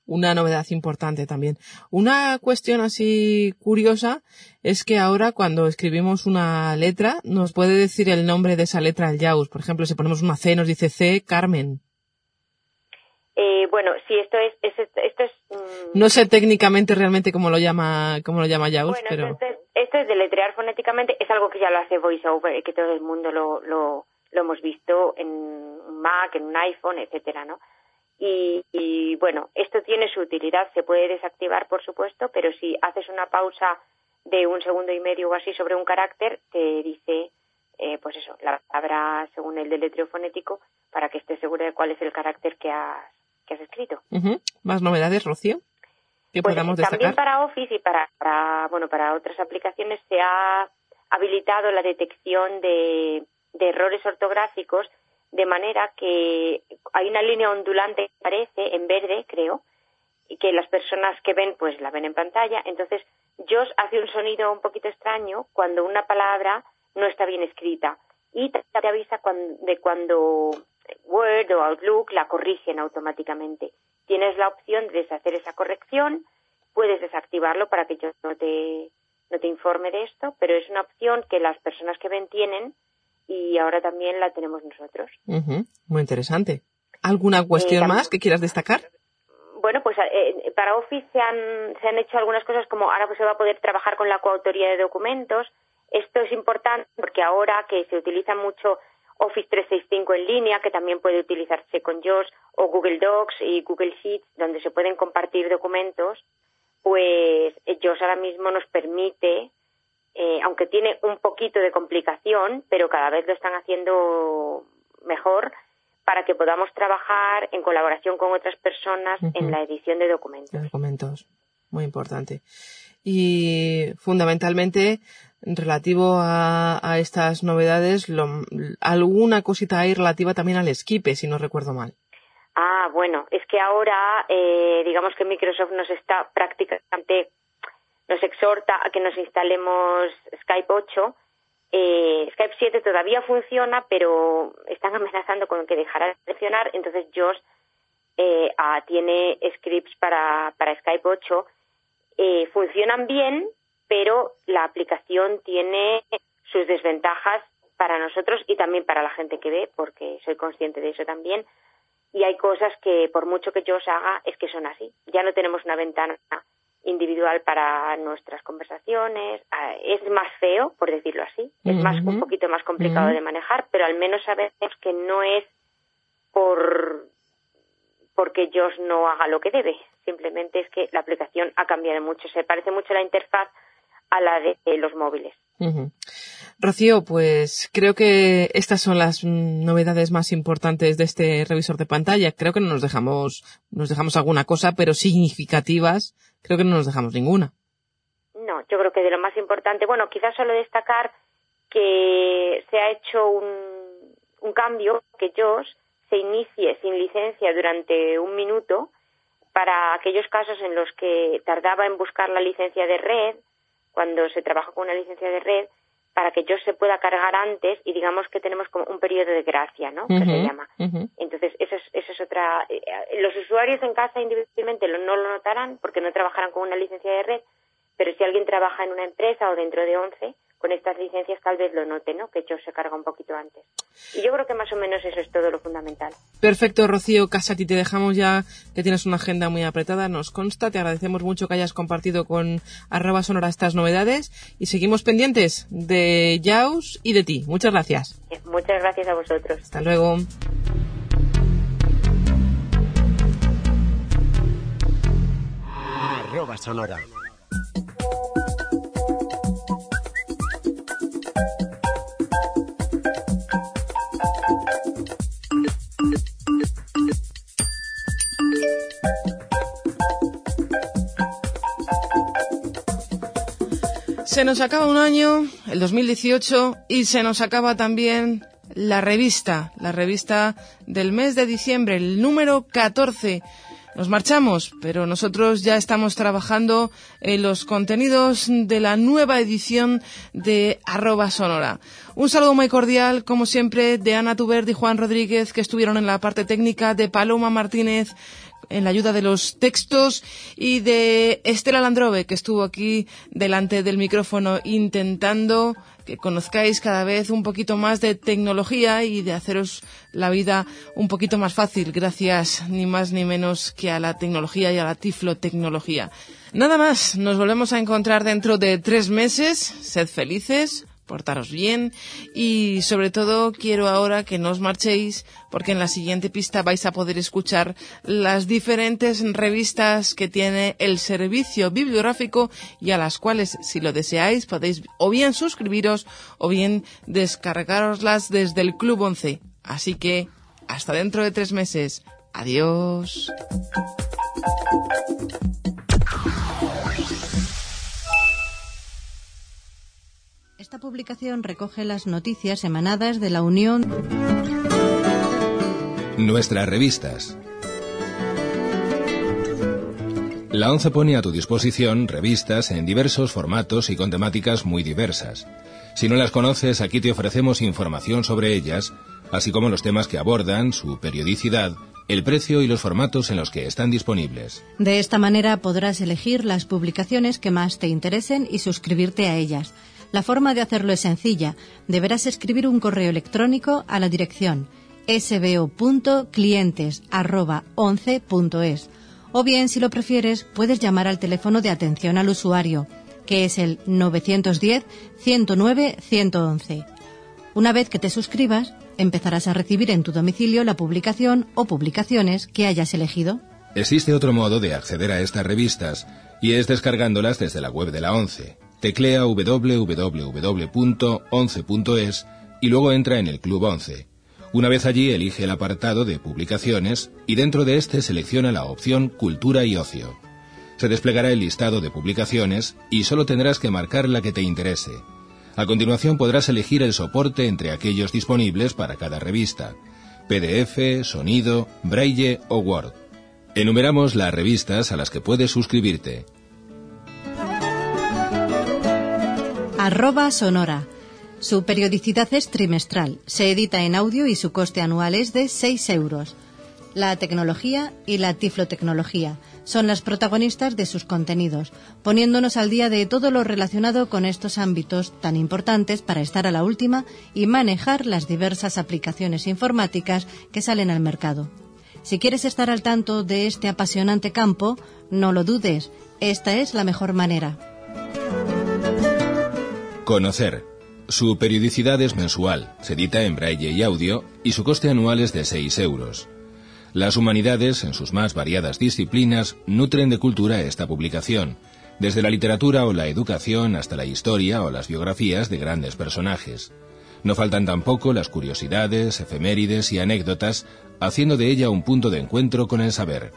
Una novedad importante también. Una cuestión así curiosa es que ahora cuando escribimos una letra nos puede decir el nombre de esa letra al JAWS. Por ejemplo, si ponemos una C nos dice C Carmen. Eh, bueno, sí, esto es, es- esto es mm, No sé técnicamente realmente cómo lo llama cómo lo llama JAWS, Bueno, pero entonces, esto es deletrear fonéticamente, es algo que ya lo hace VoiceOver, que todo el mundo lo, lo, lo hemos visto en un Mac, en un iPhone, etcétera, ¿no? Y, y, bueno, esto tiene su utilidad, se puede desactivar, por supuesto, pero si haces una pausa de un segundo y medio o así sobre un carácter, te dice, eh, pues eso, la palabra según el deletreo fonético, para que estés segura de cuál es el carácter que has, que has escrito. Más novedades, Rocío, que Pues podamos también destacar. para Office y para, para, bueno para otras aplicaciones se ha habilitado la detección de, de errores ortográficos de manera que hay una línea ondulante que aparece en verde creo y que las personas que ven pues la ven en pantalla entonces Josh hace un sonido un poquito extraño cuando una palabra no está bien escrita y te avisa cuan- de cuando Word o Outlook la corrigen automáticamente. Tienes la opción de deshacer esa corrección, puedes desactivarlo para que yo no te, no te informe de esto, pero es una opción que las personas que ven tienen y ahora también la tenemos nosotros. Muy interesante. ¿Alguna cuestión Eh, tam- más que quieras destacar? Bueno, pues eh, para Office se han, se han hecho algunas cosas como ahora pues se va a poder trabajar con la coautoría de documentos. Esto es importante porque ahora que se utiliza mucho Office 365 en línea, que también puede utilizarse con JOS o Google Docs y Google Sheets, donde se pueden compartir documentos, pues eh, JOS ahora mismo nos permite, eh, aunque tiene un poquito de complicación, pero cada vez lo están haciendo mejor para que podamos trabajar en colaboración con otras personas en la edición de documentos. Documentos. Muy importante. Y fundamentalmente, relativo a, a estas novedades, lo- alguna cosita hay relativa también al Esquipe, si no recuerdo mal. Ah, bueno, es que ahora, eh, digamos que Microsoft nos está prácticamente, nos exhorta a que nos instalemos Skype 8. Eh, Skype 7 todavía funciona, pero están amenazando con que dejará de funcionar. Entonces, Josh eh, ah, tiene scripts para, para Skype 8. Eh, funcionan bien, pero la aplicación tiene sus desventajas para nosotros y también para la gente que ve, porque soy consciente de eso también y hay cosas que por mucho que yo os haga es que son así. Ya no tenemos una ventana individual para nuestras conversaciones, es más feo, por decirlo así, es más un poquito más complicado de manejar, pero al menos sabemos que no es por porque Josh no haga lo que debe, simplemente es que la aplicación ha cambiado mucho, se parece mucho la interfaz a la de los móviles. Rocío, pues creo que estas son las novedades más importantes de este revisor de pantalla. Creo que no nos dejamos, nos dejamos alguna cosa, pero significativas, creo que no nos dejamos ninguna. No, yo creo que de lo más importante, bueno, quizás solo destacar que se ha hecho un, un cambio, que Josh se inicie sin licencia durante un minuto para aquellos casos en los que tardaba en buscar la licencia de red, cuando se trabaja con una licencia de red, para que Josh se pueda cargar antes y digamos que tenemos como un periodo de gracia, ¿no? Que se llama. Entonces, eso es, eso es otra. eh, eh, Los usuarios en casa individualmente no lo notarán porque no trabajarán con una licencia de red, pero si alguien trabaja en una empresa o dentro de 11, con estas licencias tal vez lo note, ¿no? Que hecho se carga un poquito antes. Y yo creo que más o menos eso es todo lo fundamental. Perfecto, Rocío Casati, te dejamos ya que tienes una agenda muy apretada, nos consta, te agradecemos mucho que hayas compartido con arroba sonora estas novedades y seguimos pendientes de Jaus y de ti. Muchas gracias. Eh, Muchas gracias a vosotros. Hasta luego. Arroba sonora. Se nos acaba un año, el 2018, y se nos acaba también la revista, la revista del mes de diciembre, el número 14. Nos marchamos, pero nosotros ya estamos trabajando en los contenidos de la nueva edición de arroba sonora. Un saludo muy cordial, como siempre, de Ana Tubert y Juan Rodríguez, que estuvieron en la parte técnica, de Paloma Martínez, en la ayuda de los textos y de Estela Landrove, que estuvo aquí delante del micrófono intentando que conozcáis cada vez un poquito más de tecnología y de haceros la vida un poquito más fácil gracias ni más ni menos que a la tecnología y a la tiflotecnología. Nada más, nos volvemos a encontrar dentro de tres meses. Sed felices, portaros bien y sobre todo quiero ahora que no os marchéis porque en la siguiente pista vais a poder escuchar las diferentes revistas que tiene el servicio bibliográfico y a las cuales si lo deseáis podéis o bien suscribiros o bien descargaroslas desde el Club 11. Así que hasta dentro de tres meses. Adiós. Esta publicación recoge las noticias emanadas de la Unión. Nuestras revistas. La ONCE pone a tu disposición revistas en diversos formatos y con temáticas muy diversas. Si no las conoces, aquí te ofrecemos información sobre ellas, así como los temas que abordan, su periodicidad, el precio y los formatos en los que están disponibles. De esta manera podrás elegir las publicaciones que más te interesen y suscribirte a ellas. La forma de hacerlo es sencilla. Deberás escribir un correo electrónico a la dirección sbo.clientes.11.es o bien, si lo prefieres, puedes llamar al teléfono de atención al usuario, que es el 910-109-111. Una vez que te suscribas, empezarás a recibir en tu domicilio la publicación o publicaciones que hayas elegido. Existe otro modo de acceder a estas revistas, y es descargándolas desde la web de la ONCE. Teclea www.11.es y luego entra en el Club 11. Una vez allí elige el apartado de publicaciones y dentro de este selecciona la opción Cultura y Ocio. Se desplegará el listado de publicaciones y solo tendrás que marcar la que te interese. A continuación podrás elegir el soporte entre aquellos disponibles para cada revista, PDF, sonido, braille o Word. Enumeramos las revistas a las que puedes suscribirte. Arroba Sonora su periodicidad es trimestral, se edita en audio y su coste anual es de 6 euros. La tecnología y la tiflotecnología son las protagonistas de sus contenidos, poniéndonos al día de todo lo relacionado con estos ámbitos tan importantes para estar a la última y manejar las diversas aplicaciones informáticas que salen al mercado. Si quieres estar al tanto de este apasionante campo, no lo dudes, esta es la mejor manera. Conocer su periodicidad es mensual, se edita en braille y audio y su coste anual es de 6 euros. Las humanidades, en sus más variadas disciplinas, nutren de cultura esta publicación, desde la literatura o la educación hasta la historia o las biografías de grandes personajes. No faltan tampoco las curiosidades, efemérides y anécdotas, haciendo de ella un punto de encuentro con el saber.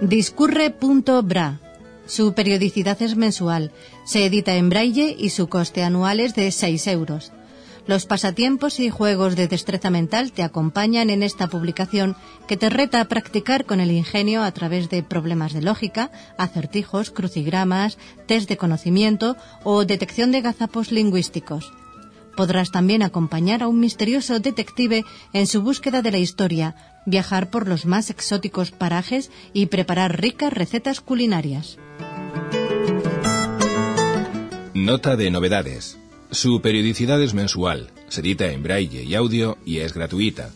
Discurre.bra su periodicidad es mensual, se edita en braille y su coste anual es de 6 euros. Los pasatiempos y juegos de destreza mental te acompañan en esta publicación que te reta a practicar con el ingenio a través de problemas de lógica, acertijos, crucigramas, test de conocimiento o detección de gazapos lingüísticos. Podrás también acompañar a un misterioso detective en su búsqueda de la historia, viajar por los más exóticos parajes y preparar ricas recetas culinarias. Nota de novedades. Su periodicidad es mensual, se edita en braille y audio y es gratuita.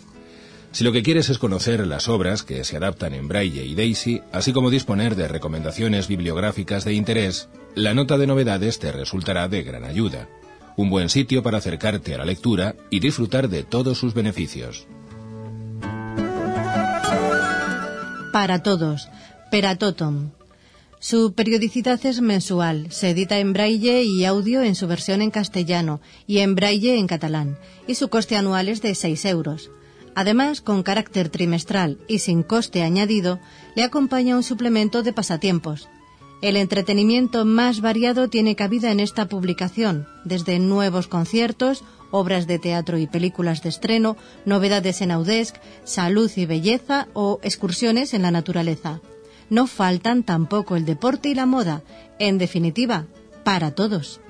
Si lo que quieres es conocer las obras que se adaptan en braille y Daisy, así como disponer de recomendaciones bibliográficas de interés, la nota de novedades te resultará de gran ayuda. Un buen sitio para acercarte a la lectura y disfrutar de todos sus beneficios. Para todos, Peratotom, su periodicidad es mensual, se edita en braille y audio en su versión en castellano y en braille en catalán, y su coste anual es de 6 euros. Además, con carácter trimestral y sin coste añadido, le acompaña un suplemento de pasatiempos. El entretenimiento más variado tiene cabida en esta publicación, desde nuevos conciertos, obras de teatro y películas de estreno, novedades en Audesc, salud y belleza o excursiones en la naturaleza no faltan tampoco el deporte y la moda. En definitiva, para todos.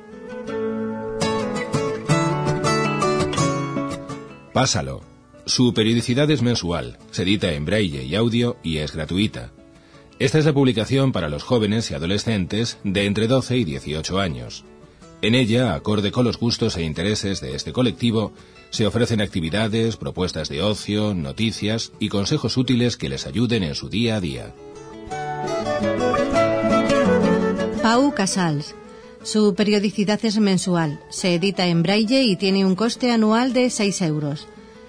Pásalo. Su periodicidad es mensual, se edita en braille y audio y es gratuita. Esta es la publicación para los jóvenes y adolescentes de entre 12 y 18 años. En ella, acorde con los gustos e intereses de este colectivo, se ofrecen actividades, propuestas de ocio, noticias y consejos útiles que les ayuden en su día a día. Pau Casals. Su periodicidad es mensual, se edita en braille y tiene un coste anual de 6 euros.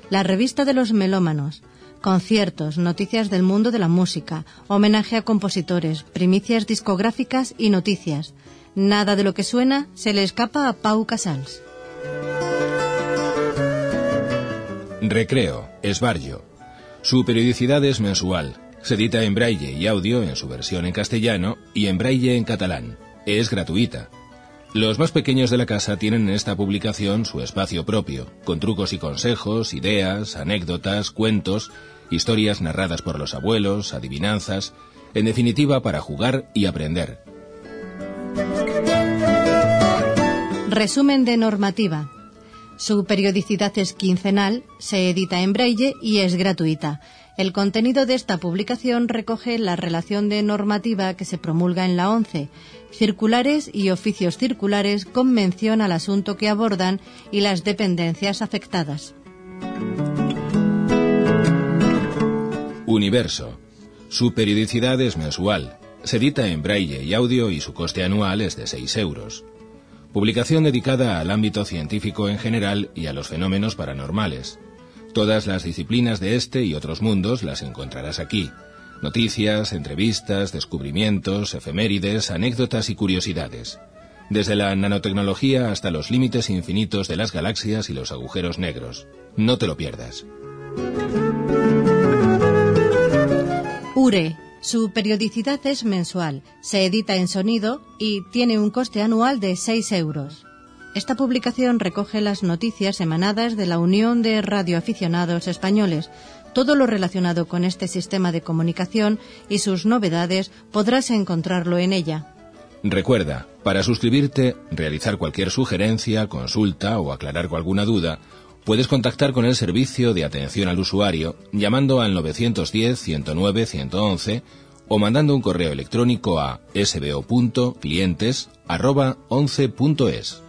La revista de los melómanos. Conciertos, noticias del mundo de la música, homenaje a compositores, primicias discográficas y noticias. Nada de lo que suena se le escapa a Pau Casals. Recreo, Esbarjo. Su periodicidad es mensual, se edita en braille y audio en su versión en castellano y en braille en catalán. Es gratuita. Los más pequeños de la casa tienen en esta publicación su espacio propio, con trucos y consejos, ideas, anécdotas, cuentos, historias narradas por los abuelos, adivinanzas, en definitiva para jugar y aprender. Resumen de normativa. Su periodicidad es quincenal, se edita en braille y es gratuita. El contenido de esta publicación recoge la relación de normativa que se promulga en la ONCE, circulares y oficios circulares con mención al asunto que abordan y las dependencias afectadas. Universo. Su periodicidad es mensual. Se edita en braille y audio y su coste anual es de 6 euros. Publicación dedicada al ámbito científico en general y a los fenómenos paranormales. Todas las disciplinas de este y otros mundos las encontrarás aquí. Noticias, entrevistas, descubrimientos, efemérides, anécdotas y curiosidades. Desde la nanotecnología hasta los límites infinitos de las galaxias y los agujeros negros. No te lo pierdas. URE. Su periodicidad es mensual, se edita en sonido y tiene un coste anual de 6 euros. Esta publicación recoge las noticias emanadas de la Unión de Radioaficionados Españoles. Todo lo relacionado con este sistema de comunicación y sus novedades podrás encontrarlo en ella. Recuerda, para suscribirte, realizar cualquier sugerencia, consulta o aclarar alguna duda, Puedes contactar con el servicio de atención al usuario llamando al 910-109-111 o mandando un correo electrónico a sbo.clientes.11.es.